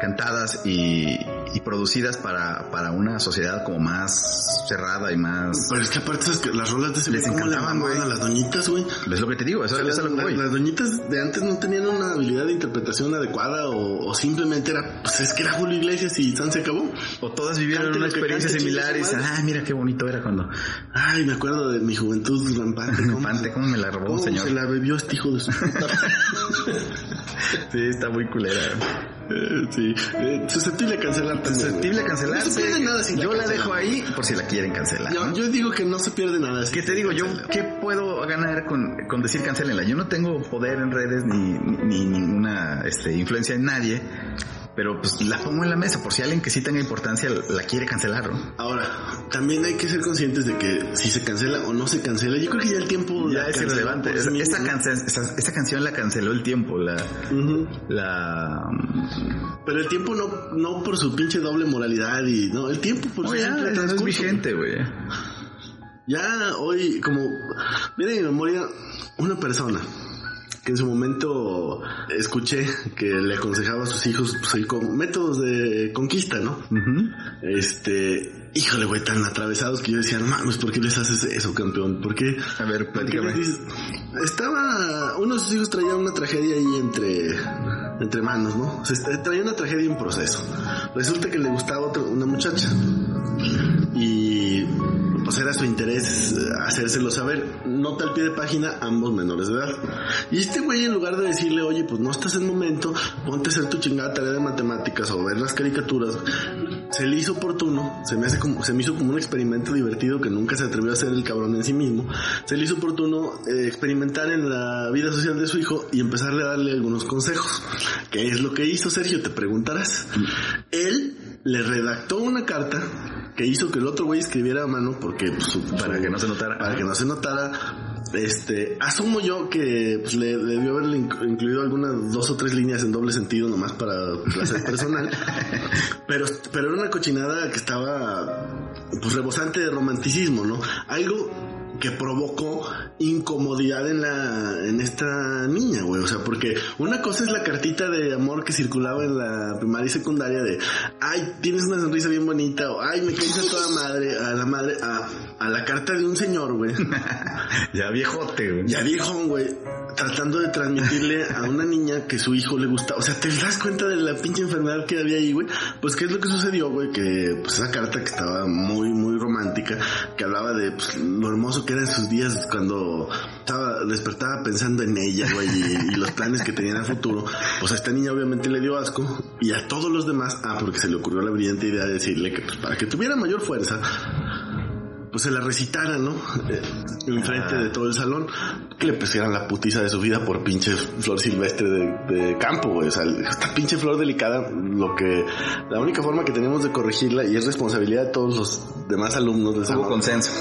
cantadas y, y producidas para, para una sociedad como más cerrada y más... Pero es que aparte ¿sabes que las rolas de ese Les güey, ¿cómo le encantaban, güey. a las doñitas, güey? Es lo que te digo, eso, es lo que voy. las doñitas de antes no tenían una habilidad de interpretación adecuada o, o simplemente era, pues es que era Julio Iglesias y San se acabó. O todas vivieron Cante una experiencia similar y dicen, ah, mira qué bonito era cuando... Ay, me acuerdo de mi juventud (laughs) rampante. ¿Cómo, Rampante, ¿cómo me la robó, señor? se la bebió este hijo de su puta? (laughs) Sí, está muy culera. Eh, sí, eh, susceptible a cancelar. Susceptible a güey. cancelarse. No se pierde nada si Yo la dejo ahí por si la quieren cancelar. Yo, ¿no? yo digo que no se pierde nada. si ¿Qué te digo yo? ¿Qué puedo ganar con, con decir cancelenla? Yo no tengo poder en redes ni, ni ninguna este, influencia en nadie, pero pues la pongo en la mesa por si alguien que sí tenga importancia la quiere cancelar, ¿no? Ahora, también hay que ser conscientes de que si se cancela o no se cancela, yo creo que ya el tiempo Ya es irrelevante. Esa, esa esa, esa canción la canceló el tiempo, la, la, Pero el tiempo no, no por su pinche doble moralidad y no, el tiempo por su ya, es vigente, güey. Ya hoy, como, de mi memoria una persona que en su momento escuché que le aconsejaba a sus hijos pues, el con- métodos de conquista, ¿no? Este, híjole, güey, tan atravesados que yo decía, no mames, ¿por qué les haces eso, campeón? ¿Por qué? A ver, ¿Por qué les platícame. Estaba, uno de sus hijos traía una tragedia ahí entre, entre manos, ¿no? O sea, este- traía una tragedia en proceso. Resulta que le gustaba otra, una muchacha. Y pues era su interés eh, hacérselo saber. Nota al pie de página, ambos menores de edad. Y este güey, en lugar de decirle, oye, pues no estás en momento, ponte a hacer tu chingada tarea de matemáticas o ver las caricaturas, se le hizo oportuno, se me, hace como, se me hizo como un experimento divertido que nunca se atrevió a hacer el cabrón en sí mismo. Se le hizo oportuno eh, experimentar en la vida social de su hijo y empezarle a darle algunos consejos. ¿Qué es lo que hizo Sergio? Te preguntarás. Él le redactó una carta que hizo que el otro güey escribiera a mano porque pues, Para que no se notara. para que no se notara este asumo yo que pues, le, le debió haberle inc- incluido algunas dos o tres líneas en doble sentido nomás para placer personal (laughs) pero pero era una cochinada que estaba pues rebosante de romanticismo no algo que provocó incomodidad en la en esta niña, güey, o sea, porque una cosa es la cartita de amor que circulaba en la primaria y secundaria de, ay, tienes una sonrisa bien bonita o ay, me caes a toda madre, a la madre, a, a la carta de un señor, güey, (laughs) Ya viejote, güey. ya viejo, güey, tratando de transmitirle a una niña que su hijo le gusta, o sea, ¿te das cuenta de la pinche enfermedad que había ahí, güey? Pues qué es lo que sucedió, güey, que pues esa carta que estaba muy, muy romántica, que hablaba de pues, lo hermoso que eran sus días cuando estaba, despertaba pensando en ella, güey, y, y los planes que tenían a futuro, pues a esta niña obviamente le dio asco, y a todos los demás, ah, porque se le ocurrió la brillante idea de decirle que pues para que tuviera mayor fuerza, pues se la recitara, ¿no? Eh, enfrente de todo el salón, que le pusieran la putiza de su vida por pinche flor silvestre de, de campo, güey. O sea, esta pinche flor delicada, lo que, la única forma que tenemos de corregirla, y es responsabilidad de todos los demás alumnos del Hubo salón, consenso.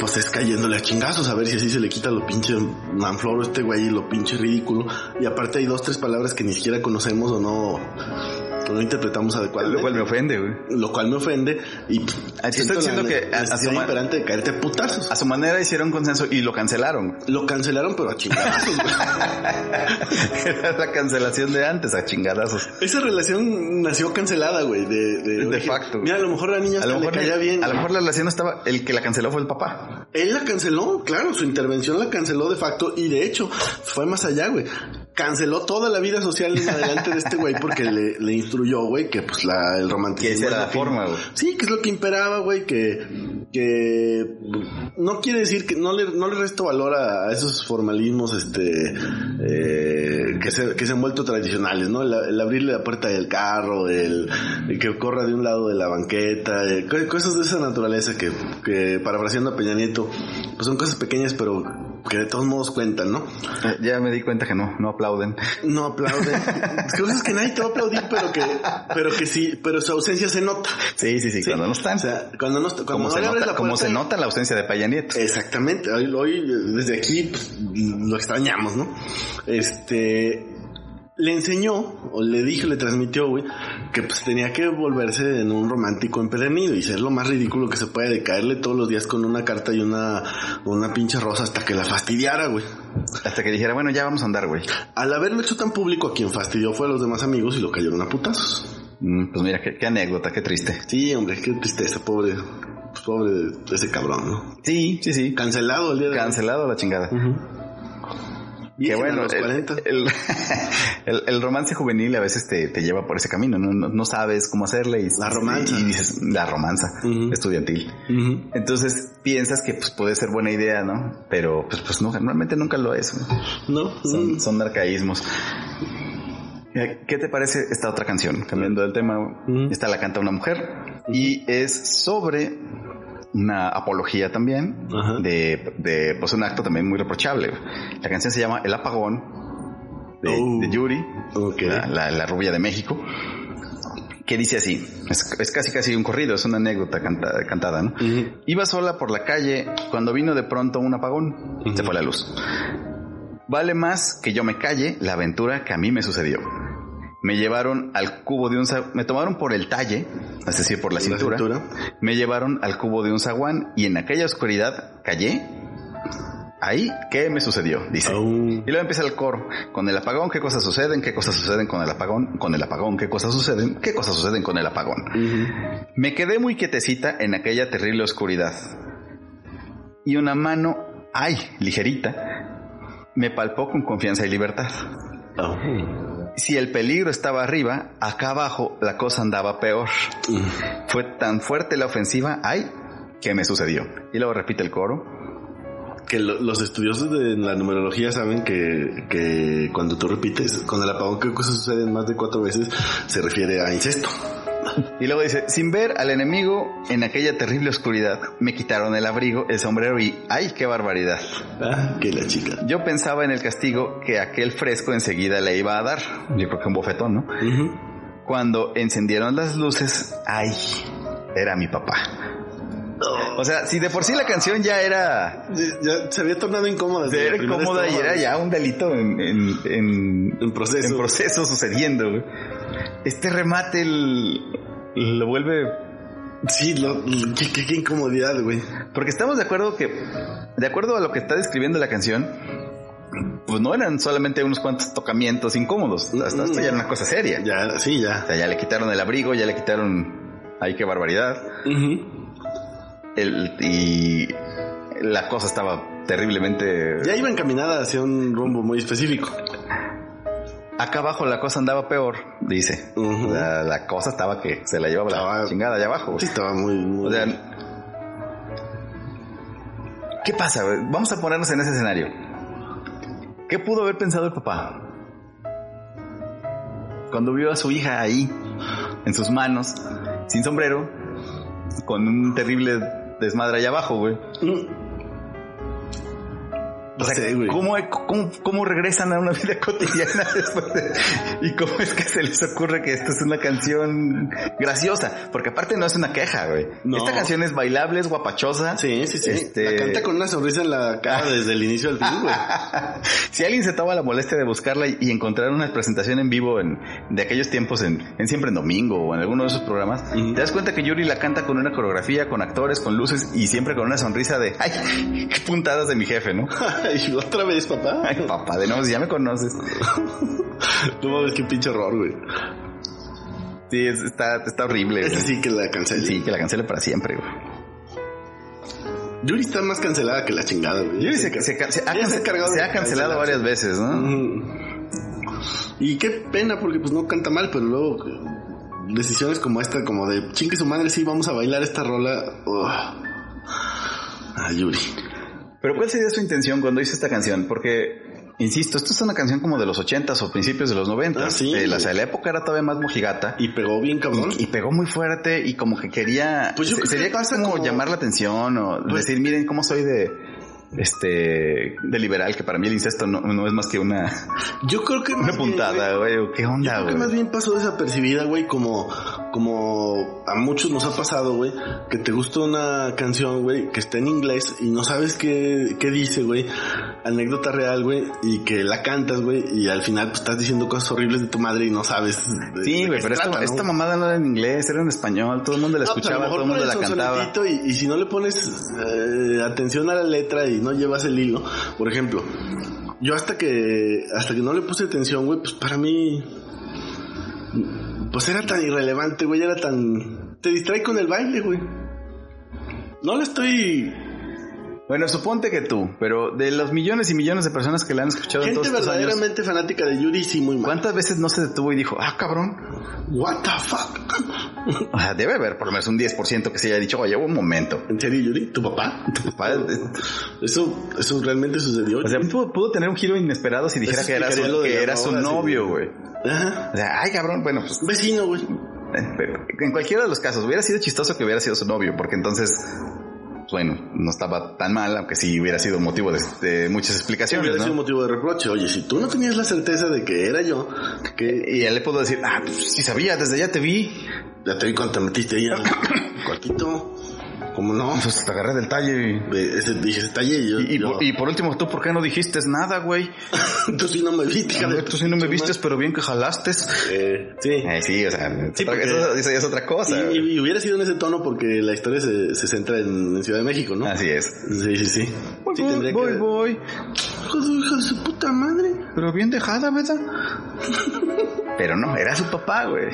pues es cayéndole a chingazos a ver si así se le quita lo pinche manfloro este güey y lo pinche ridículo. Y aparte hay dos, tres palabras que ni siquiera conocemos o no, no interpretamos adecuadamente Lo cual me ofende, güey. lo cual me ofende y pff, estoy diciendo la que a- a su ma- imperante de caerte a putazos. A su manera hicieron consenso y lo cancelaron. Lo cancelaron pero a chingadazos. güey. (laughs) Era la cancelación de antes, a chingadazos. Esa relación nació cancelada, güey, de, de, De facto. Mira, a lo mejor la niña A le caía bien. a lo mejor la relación estaba, el que la canceló fue el papá. Él la canceló, claro, su intervención la canceló de facto y de hecho fue más allá, güey. Canceló toda la vida social en adelante de este güey porque le, le instruyó, güey, que pues la, el romanticismo. Que era la forma, güey. Sí, que es lo que imperaba, güey, que, que no quiere decir que no le, no le resto valor a, a esos formalismos, este, eh, que se, que se han vuelto tradicionales, ¿no? El, el abrirle la puerta del carro, el, el que corra de un lado de la banqueta, eh, co- cosas de esa naturaleza que, que parafraseando a Peña Nieto, pues son cosas pequeñas pero que de todos modos cuentan, ¿no? Eh, Ya me di cuenta que no, no aplauden. No aplauden. (laughs) cosas que nadie te va a aplaudir, pero que, pero que sí, pero su ausencia se nota. Sí, sí, sí, Sí. cuando no están. O sea, cuando no, cuando como no se, le abres nota, la como se nota la ausencia de Paya Nieto. Exactamente. Hoy, hoy, desde aquí pues, lo extrañamos, ¿no? Este le enseñó o le dijo, le transmitió, güey, que pues tenía que volverse en un romántico empedernido y ser lo más ridículo que se puede de caerle todos los días con una carta y una una pinche rosa hasta que la fastidiara, güey. Hasta que dijera, bueno, ya vamos a andar, güey. Al haberlo hecho tan público, a quien fastidió fue a los demás amigos y lo cayeron a putazos. Mm, Pues mira, qué, qué anécdota, qué triste. Sí, hombre, qué tristeza, pobre, pobre de ese cabrón, ¿no? Sí, sí, sí. Cancelado el día de hoy. Cancelado la chingada. A bueno, el, 40. el, (laughs) el- el romance juvenil a veces te, te lleva por ese camino, no, no, no sabes cómo hacerle y, La romanza. y dices la romanza estudiantil. Entonces piensas que pues, puede ser buena idea, ¿no? Pero pues, pues no, normalmente nunca lo es. ¿no? ¿No? Son, son arcaísmos. Eh, ¿Qué te parece esta otra canción? Cambiando del tema, esta la canta una mujer y es sobre una apología también Ajá. de, de pues un acto también muy reprochable. La canción se llama El apagón de, Oh. de Yuri, la, la- la rubia de México, que dice así, es, es casi casi un corrido, es una anécdota canta- cantada, ¿no? Iba sola por la calle cuando vino de pronto un apagón. Se fue la luz. Vale más que yo me calle la aventura que a mí me sucedió. Me llevaron al cubo de un... Me tomaron por el talle, es decir, por la La cintura. cintura. Me llevaron al cubo de un zaguán y en aquella oscuridad callé. Ahí, ¿qué me sucedió? Dice. Y luego empieza el coro. Con el apagón, ¿qué cosas suceden? ¿Qué cosas suceden con el apagón? Con el apagón, ¿qué cosas suceden? ¿Qué cosas suceden con el apagón? Me quedé muy quietecita en aquella terrible oscuridad. Y una mano, ay, ligerita, me palpó con confianza y libertad. Au. Si el peligro estaba arriba, acá abajo la cosa andaba peor. Fue tan fuerte la ofensiva, ay, ¿qué me sucedió? Y luego repite el coro. Que lo- los estudiosos de la numerología saben que, que cuando tú repites con el apagón que cosas suceden más de cuatro veces, se refiere a incesto. Y luego dice, sin ver al enemigo en aquella terrible oscuridad, me quitaron el abrigo, el sombrero y ¡ay, qué barbaridad! Ah, que la chica. Yo pensaba en el castigo que aquel fresco enseguida le iba a dar. Yo creo que un bofetón, ¿no? Ujú. Cuando encendieron las luces, ¡ay! Era mi papá. O sea, si de por sí la canción ya era, Ya se había tornado incómoda. era incómoda y era ya un delito en, en, en, En proceso. en proceso sucediendo, güey. Este remate lo vuelve Sí, lo, qué, qué- qué incomodidad, güey. Porque estamos de acuerdo que, de acuerdo a lo que está describiendo la canción, pues no eran solamente unos cuantos tocamientos incómodos. Hasta esto ya era una cosa seria. Ya, sí, ya. O sea, ya le quitaron el abrigo, ya le quitaron. Ay, qué barbaridad. El, y la cosa estaba terriblemente. Ya iba encaminada hacia un rumbo muy específico. Acá abajo la cosa andaba peor, dice. Ujú. la, la cosa estaba que se la llevaba la chingada allá abajo. Sí, estaba muy, muy... O sea, ¿qué pasa? Vamos a ponernos en ese escenario. ¿Qué pudo haber pensado el papá? Cuando vio a su hija ahí, en sus manos, sin sombrero, con un terrible desmadre allá abajo, güey. Mm. O sea, güey. ¿cómo, cómo, cómo regresan a una vida (laughs) cotidiana después de... ¿Y cómo es que se les ocurre que esta es una canción graciosa? Porque aparte no es una queja, güey. No. Esta canción es bailable, es guapachosa. Sí, sí, sí. Este- La canta con una sonrisa en la cara desde el inicio al fin, güey. (laughs) si alguien se toma la molestia de buscarla y, encontrar una presentación en vivo en, de aquellos tiempos en, en Siempre en Domingo o en alguno de esos programas, Ujú. te das cuenta que Yuri la canta con una coreografía, con actores, con luces y siempre con una sonrisa de, ay, qué puntadas de mi jefe, ¿no? (laughs) y (laughs) otra vez, papá. Ay, papá, de nuevo, si ya me conoces. (laughs) No mames, qué pinche horror, güey. Sí, es- está, está horrible. Güey. sí que la cancelé. Sí, que la cancele para siempre, güey. Yuri está más cancelada que la chingada, güey. Yuri se, se, se ha, se cancelado varias veces, ¿no? Mm. Y qué pena porque pues no canta mal, pero luego eh, decisiones como esta, como de chingue su madre, sí, vamos a bailar esta rola. Ah, Yuri. Pero ¿cuál sería su intención cuando hizo esta canción? Porque, insisto, esto es una canción como de los ochentas o principios de los noventas. Ah, sí. Eh, la, o sea, la época era todavía más mojigata. Y pegó bien cabrón. Y, y pegó muy fuerte y como que quería... Pues yo se- creo que sería como, como- llamar la atención o Pues- decir, miren cómo soy de... Este... De liberal, que para mí el incesto no, no es más que una... Yo creo que Una puntada, güey, güey. ¿Qué Yo onda, creo que güey? más bien pasó desapercibida, güey, como, como a muchos nos ha pasado, güey, que te gusta una canción, güey, que está en inglés y no sabes qué, qué dice, güey, anécdota real, güey, y que la cantas, güey, y al final pues estás diciendo cosas horribles de tu madre y no sabes. de- Sí, güey, pero esta, ¿no? esta mamada no era en inglés, era en español, todo el mundo la No, pues, escuchaba, todo el mundo la cantaba. Y, y si no le pones eh, atención a la letra y no llevas el hilo, por ejemplo, yo hasta que hasta que no le puse atención, güey, pues para mí pues era tan irrelevante, güey, era tan te distrae con el baile, güey. No le estoy Bueno, suponte que tú, pero de los millones y millones de personas que la han escuchado en gente todos estos años, verdaderamente fanática de Yuri sí muy mal. ¿cuántas veces no se detuvo y dijo, ah, cabrón? What the fuck? O sea, debe haber por lo menos un 10% que se haya dicho, oye, un momento. ¿En serio, Yuri? ¿Tu papá? Papá, (laughs) eh, Eso eso realmente sucedió. O sea, pudo, pudo tener un giro inesperado si dijera Eso que era su, lo que era novio, güey. Ajá. O sea, ay, cabrón, bueno, pues Vecino, güey. eh, pero en cualquiera de los casos hubiera sido chistoso que hubiera sido su novio, porque entonces, bueno, no estaba tan mal, aunque sí hubiera sido motivo de, de muchas explicaciones, Hubiera sido ¿no? motivo de reproche. Oye, si tú no tenías la certeza de que era yo, que Y él le pudo decir, ah, pues sí sabía, desde ya te vi. ya te vi cuando te metiste ahí al (coughs) cuartito, ¿cómo no? Pues te agarré del talle y... Ese, dije, ese talle y yo, Y, yo- por, y por último, ¿tú por qué no dijiste nada, güey? (laughs) tú sí no me viste, de Tú sí no me vistes, pero bien que jalaste. Eh, sí. Eh, sí, o sea, Sí, otra- porque- eso, eso ya es otra cosa. Y, y- y hubiera sido en ese tono porque la historia se, se centra en, en Ciudad de México, ¿no? Así es. Sí, sí, sí. Voy, Sí, voy, voy, que... voy. Hijo de, su puta madre. Pero bien dejada, ¿verdad? (laughs) Pero no, era su papá, güey.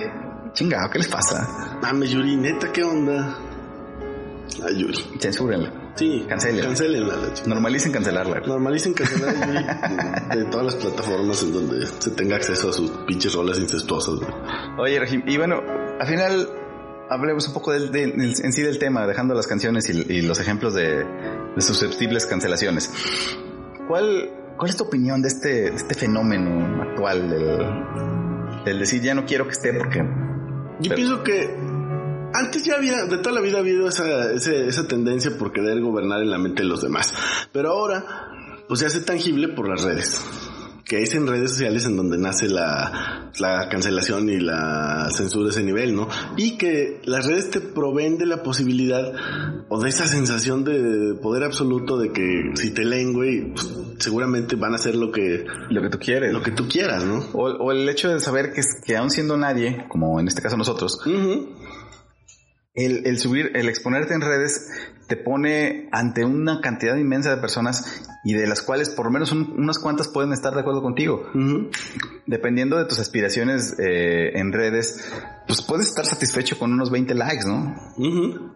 Chingado, ¿qué les pasa? Mames, Yuri, neta, ¿qué onda? Ay, Yuri. Censúrenla. Sí. Cancélenla. Cancélenla, la chica. Normalicen cancelarla. Normalicen cancelar a (laughs) Yuri de todas las plataformas en donde se tenga acceso a sus pinches rolas incestuosas. güey. Oye, Regim, y bueno, al final hablemos un poco del, del- del- en sí del tema, dejando las canciones y, y los ejemplos de, de susceptibles cancelaciones. ¿Cuál, ¿Cuál es tu opinión de este, de este fenómeno actual del, del decir ya no quiero que esté porque Yo Pero- pienso que antes ya había, de toda la vida ha habido esa, ese- esa tendencia por querer gobernar en la mente de los demás. Pero ahora, pues se hace tangible por las redes. Que es en redes sociales en donde nace la, la cancelación y la censura de ese nivel, ¿no? Y que las redes te proveen de la posibilidad o de esa sensación de poder absoluto de que si te leen, güey, pues, seguramente van a hacer lo que, lo que tú quieres. lo que tú quieras, ¿no? O, o el hecho de saber que, que aún siendo nadie, como en este caso nosotros, Ujú. El, el subir, el exponerte en redes te pone ante una cantidad inmensa de personas y de las cuales por lo menos un- unas cuantas pueden estar de acuerdo contigo. Dependiendo de tus aspiraciones eh, en redes, pues puedes estar satisfecho con unos 20 likes, ¿no?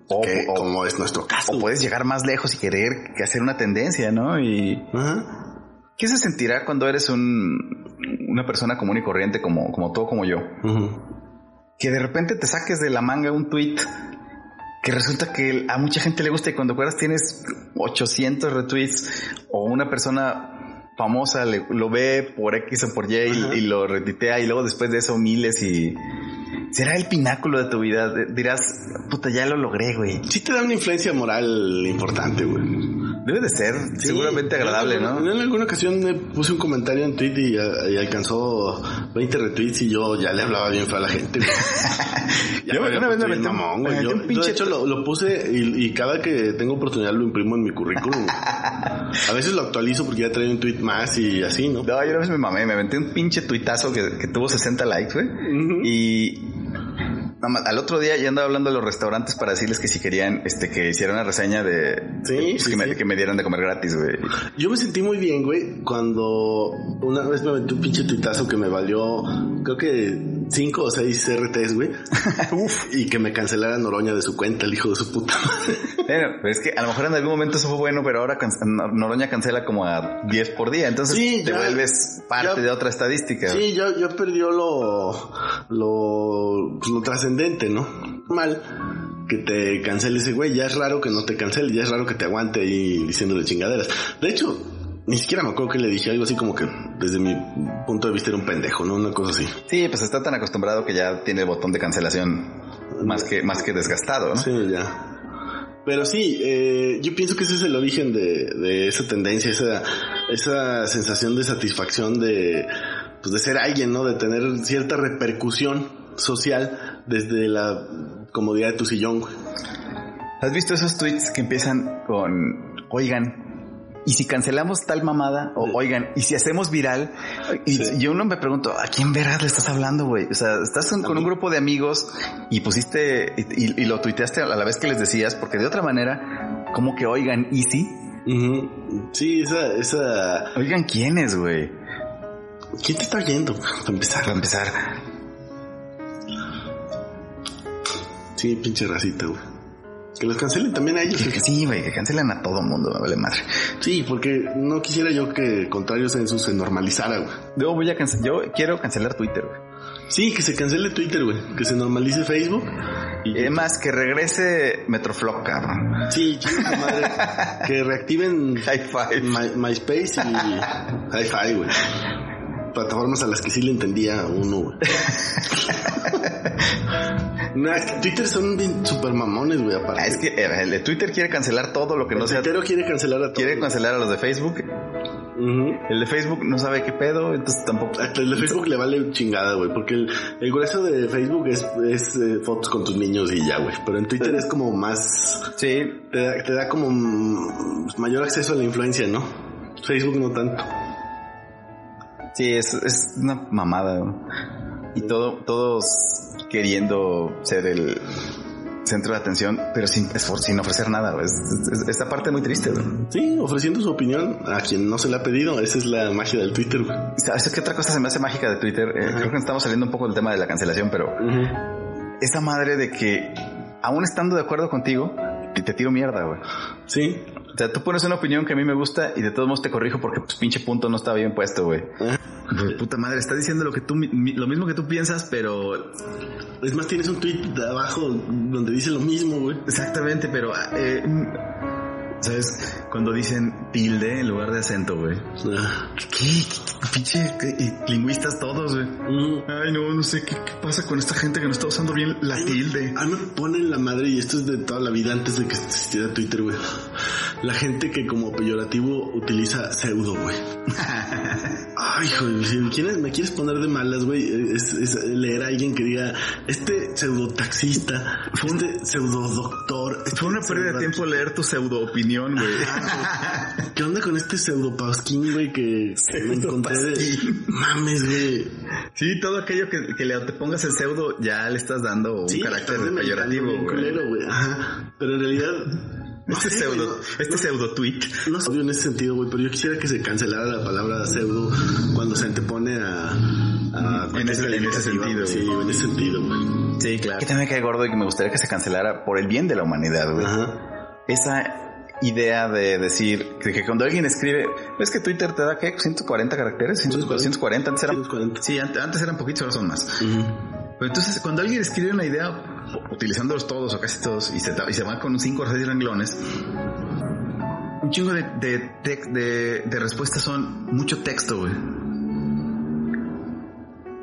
O- Que o- como es nuestro caso. O puedes llegar más lejos y querer que hacer una tendencia, ¿no? Y. ¿qué se sentirá cuando eres un, una persona común y corriente como, como tú, como yo? Que de repente te saques de la manga un tweet que resulta que a mucha gente le gusta y cuando acuerdas tienes 800 retweets o una persona famosa le- lo ve por X o por Y y, lo retuitea y luego después de eso miles y será el pináculo de tu vida. Dirás, puta, ya lo logré, güey. Sí te da una influencia moral importante, güey. Debe de ser Sí. seguramente agradable, Yo ¿no? En alguna ocasión me puse un comentario en tweet y, y alcanzó 20 retweets y yo ya le hablaba bien feo a la gente. (laughs) Yo una vez un- mamón, güey. metí Yo, yo, pinche de hecho lo, lo puse y, y cada que tengo oportunidad lo imprimo en mi currículum. (laughs) A veces lo actualizo porque ya trae un tweet más y así, ¿no? No, yo una vez me mamé, me aventé un pinche tuitazo que, que tuvo 60 likes, güey. Y al otro día ya andaba hablando de los restaurantes para decirles que si querían este que hiciera una reseña de Sí, pues, sí, que, me, sí. que me dieran de comer gratis, güey. Yo me sentí muy bien, güey, cuando una vez me aventé un pinche tuitazo que me valió, creo que 5 o 6 RTs, güey. (laughs) y que me cancelara Noroña de su cuenta, el hijo de su puta madre. Bueno, pues es que a lo mejor en algún momento eso fue bueno, pero ahora can- Noroña cancela como a 10 por día, entonces Sí, te ya- vuelves parte ya- de otra estadística. Sí, ya, ya perdió lo, lo, pues, lo trascendente, ¿no? Mal que te cancele ese güey, ya es raro que no te cancele, ya es raro que te aguante ahí diciéndole chingaderas. De hecho, ni siquiera me acuerdo que le dije algo así como que desde mi punto de vista era un pendejo, ¿no? Una cosa así. Sí, pues está tan acostumbrado que ya tiene el botón de cancelación más que más que desgastado, ¿no? Sí, ya. Pero sí, eh, yo pienso que ese es el origen de, de esa tendencia, esa, esa sensación de satisfacción de, pues de ser alguien, ¿no? De tener cierta repercusión social desde la comodidad de tu sillón. ¿Has visto esos tweets que empiezan con, oigan, y si cancelamos tal mamada, o oigan, y si hacemos viral, y Sí. yo uno me pregunto, ¿a quién verás le estás hablando, güey? O sea, estás con, con un grupo de amigos y pusiste, y, y- y lo tuiteaste a la vez que les decías, porque de otra manera, como que oigan, ¿y si? Ujú. Sí, esa, esa... Oigan, ¿quiénes, güey? ¿Quién te está oyendo? Para empezar. Para empezar. Sí, pinche racita, güey. Que los cancelen también a ellos. Que, que sí, güey, que cancelan a todo mundo, me vale madre. Sí, porque no quisiera yo que contrario censo se normalizara, güey. Yo voy a cancelar, yo quiero cancelar Twitter, güey. Sí, que se cancele Twitter, güey. Que se normalice Facebook. Y Es más, que regrese Metroflog, cabrón. Sí, madre. (laughs) que reactiven High five. My- MySpace y (laughs) Hi-Fi, güey. Plataformas a las que sí le entendía uno, (laughs) que Twitter son bien super mamones, güey, aparte. Ah, es que eh, el de Twitter quiere cancelar todo lo que no sea. tuitero quiere cancelar a todos. Quiere cancelar a los de Facebook. El de Facebook no sabe qué pedo, entonces tampoco. El de Facebook le vale chingada, güey, porque el, el grueso de Facebook es, es eh, fotos con tus niños y ya, güey. Pero en Twitter es como más... Sí, Te da, te da como mayor acceso a la influencia, ¿no? Facebook no tanto. Sí, es, es una mamada. Y todo, todos queriendo ser el centro de atención, pero sin, sin ofrecer nada. Es, es- esta parte muy triste. güey. Sí, ofreciendo su opinión a quien no se la ha pedido. Esa es la magia del Twitter, güey. ¿Sabes qué otra cosa se me hace mágica de Twitter? Eh, creo que estamos saliendo un poco del tema de la cancelación, pero esa madre de que, aún estando de acuerdo contigo, te, te tiro mierda, güey. Sí. O sea, tú pones una opinión que a mí me gusta y de todos modos te corrijo porque pues pinche punto no está bien puesto, güey. Puta madre, está diciendo lo que tú, lo mismo que tú piensas, pero... Es más, tienes un tweet de abajo donde dice lo mismo, güey. Exactamente, pero... Eh, ¿Sabes? Cuando dicen tilde en lugar de acento, güey. Ah. ¿Qué? Pinche lingüistas todos, güey. Mm. Ay, no, no sé ¿qué, pasa con esta gente que no está usando bien la tilde. A mí me ponen la madre, y esto es de toda la vida antes de que existiera Twitter, güey. La gente que como peyorativo utiliza pseudo, güey. (laughs) Ay, joder, si me quieres poner de malas, güey, es, leer a alguien que diga, este pseudo taxista, este pseudo doctor. Fue una este pérdida de tiempo leer tu pseudo opinión (laughs) ¿Qué onda con este pseudo Pasquín, güey, que me encontré de... Mames, güey. Sí, todo aquello que, que le te pongas el pseudo ya le estás dando un carácter peyorativo, güey. Pero en realidad este pseudo, este pseudo tweet. No es obvio en ese sentido, güey, pero yo quisiera que se cancelara la palabra pseudo cuando se antepone a, a en, ese, en ese sentido. Sí, en ese sentido, güey. Sí, claro. Que también cae gordo y que me gustaría que se cancelara por el bien de la humanidad, güey. Ajá. Esa idea de decir que, cuando alguien escribe, es que Twitter te da ¿qué? 140 caracteres, 140, antes eran, sí, antes eran poquitos, ahora son más. Pero entonces cuando alguien escribe una idea utilizándolos todos o casi todos y se, y se va con 5 o 6 renglones, un chingo de, de, de respuestas son mucho texto, güey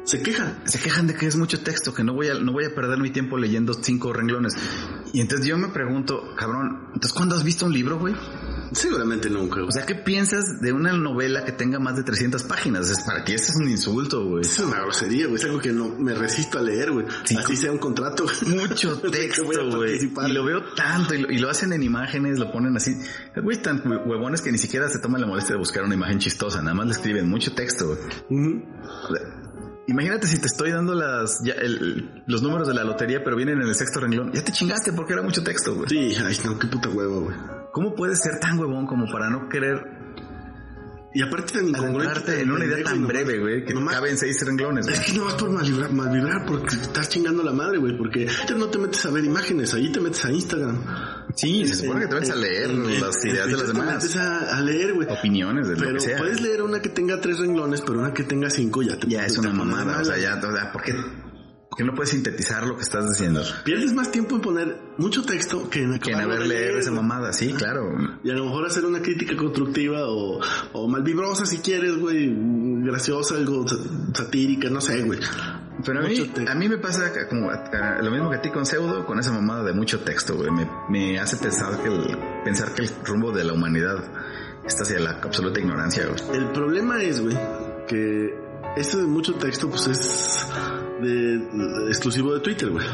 se quejan. Se quejan de que es mucho texto, que no voy a, no voy a perder mi tiempo leyendo cinco renglones. Y entonces yo me pregunto, cabrón, entonces ¿cuándo has visto un libro, güey? Seguramente nunca. O sea, ¿qué piensas de una novela que tenga más de 300 páginas? Es para que ese es un insulto, güey. Es una grosería, güey. Es algo que no me resisto a leer, güey. Así sea un contrato. Mucho (laughs) texto, güey. y lo veo tanto y lo, hacen en imágenes, lo ponen así. Güey, tan huevones que ni siquiera se toman la molestia de buscar una imagen chistosa. Nada más le escriben mucho texto, güey. Imagínate si te estoy dando las los números de la lotería, pero vienen en el sexto renglón. Ya te chingaste porque era mucho texto, güey. Sí, ay, no, qué puta huevo, güey. ¿Cómo puedes ser tan huevón como para no querer y aparte tan incongruente en una idea tan breve, güey, que nomás, cabe en seis renglones. Es que no vas por mal vibrar, mal vibrar porque estás chingando la madre, güey, porque no te metes a ver imágenes, ahí te metes a Instagram. Sí, se supone que te metes a leer las ideas de las demás. Te metes a, leer, güey. Opiniones de lo que sea. puedes leer una que tenga tres renglones, pero una que tenga cinco ya te Ya es una mamada, o sea, ya, o sea, ¿por qué? Que no puedes sintetizar lo que estás diciendo. Pierdes más tiempo en poner mucho texto que en, que en haber leer esa mamada, sí, claro. Y a lo mejor hacer una crítica constructiva o, o malvibrosa si quieres, güey, graciosa, algo satírica, no sé, güey. Pero a mí, a mí me pasa como lo mismo que a ti con pseudo, con esa mamada de mucho texto, güey. Me, me hace pensar que el, pensar que el rumbo de la humanidad está hacia la absoluta ignorancia, güey. El problema es, güey, que eso de mucho texto, pues es de, exclusivo de Twitter, güey.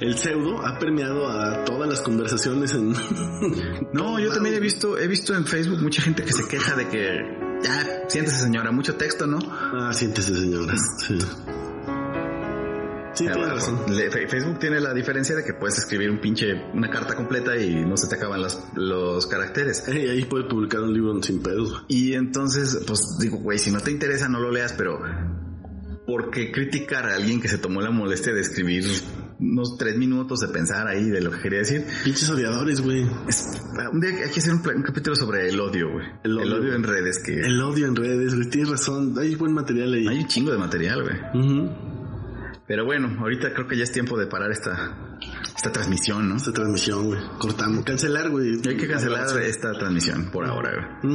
El pseudo ha permeado a todas las conversaciones en... (laughs) no, yo también he visto, he visto en Facebook mucha gente que se queja de que ya, siéntese señora, mucho texto, ¿no? Ah, siéntese señora, sí. Sí, tiene razón. Facebook tiene la diferencia de que puedes escribir un pinche, una carta completa y no se te acaban los, los caracteres. Y ahí puedes publicar un libro sin pedos. Y entonces, pues digo, güey, si no te interesa, no lo leas, pero ¿por qué criticar a alguien que se tomó la molestia de escribir unos tres minutos de pensar ahí de lo que quería decir? Pinches odiadores, güey. Un día hay que hacer un, capítulo sobre el odio, güey. El, odio, en redes. que El odio en redes, güey. Tienes razón. Hay buen material ahí. Hay un chingo de material, güey. Pero bueno, ahorita creo que ya es tiempo de parar esta, esta transmisión, ¿no? Esta transmisión, güey. Cortamos. Cancelar, güey. Hay que cancelar esta transmisión por ahora, güey.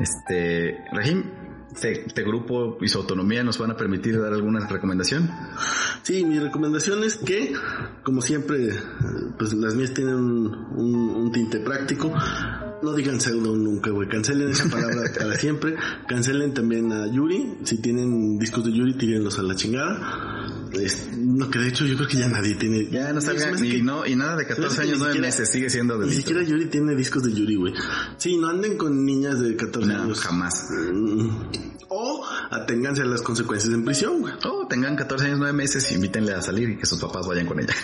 Este, Rahim, este, este, grupo y su autonomía nos van a permitir dar alguna recomendación? Sí, mi recomendación es que, como siempre, pues las mías tienen un, tinte práctico. No digan pseudo nunca, güey. Cancelen esa palabra para siempre. Cancelen también a Yuri. Si tienen discos de Yuri, tírenlos a la chingada. No, que de hecho yo creo que ya nadie tiene. Ya no salga ni, no, y nada de 14 años, 9 meses, sigue siendo Ni siquiera Yuri tiene discos de Yuri, güey. Sí, no anden con niñas de 14 años. Jamás. Mm. O aténganse a las consecuencias en prisión, güey. O tengan 14 años, 9 meses y invítenle a salir y que sus papás vayan con ella.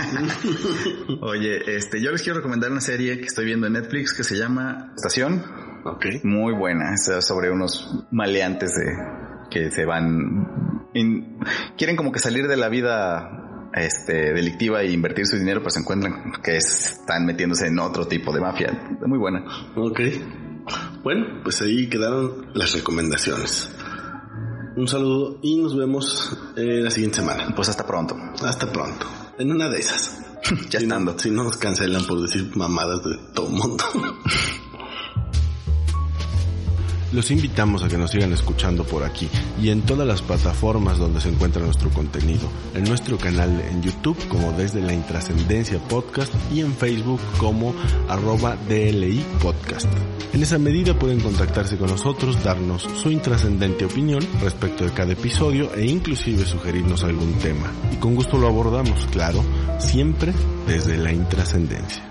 (laughs) Oye, este, yo les quiero recomendar una serie que estoy viendo en Netflix que se llama Estación. Ok. Muy buena. Es sobre unos maleantes de, que se van, quieren como que salir de la vida este, delictiva e invertir su dinero, pues se encuentran que están metiéndose en otro tipo de mafia. Muy buena. Ok. Bueno, pues ahí quedaron las recomendaciones. Un saludo y nos vemos eh, la siguiente semana. Pues hasta pronto. Hasta pronto. En una de esas. (laughs) ya si estando. No, si no nos cancelan por decir mamadas de todo mundo. (laughs) Los invitamos a que nos sigan escuchando por aquí y en todas las plataformas donde se encuentra nuestro contenido, en nuestro canal en YouTube como desde la intrascendencia podcast y en Facebook como arroba DLI podcast. En esa medida pueden contactarse con nosotros, darnos su intrascendente opinión respecto de cada episodio e inclusive sugerirnos algún tema. Y con gusto lo abordamos, claro, siempre desde la intrascendencia.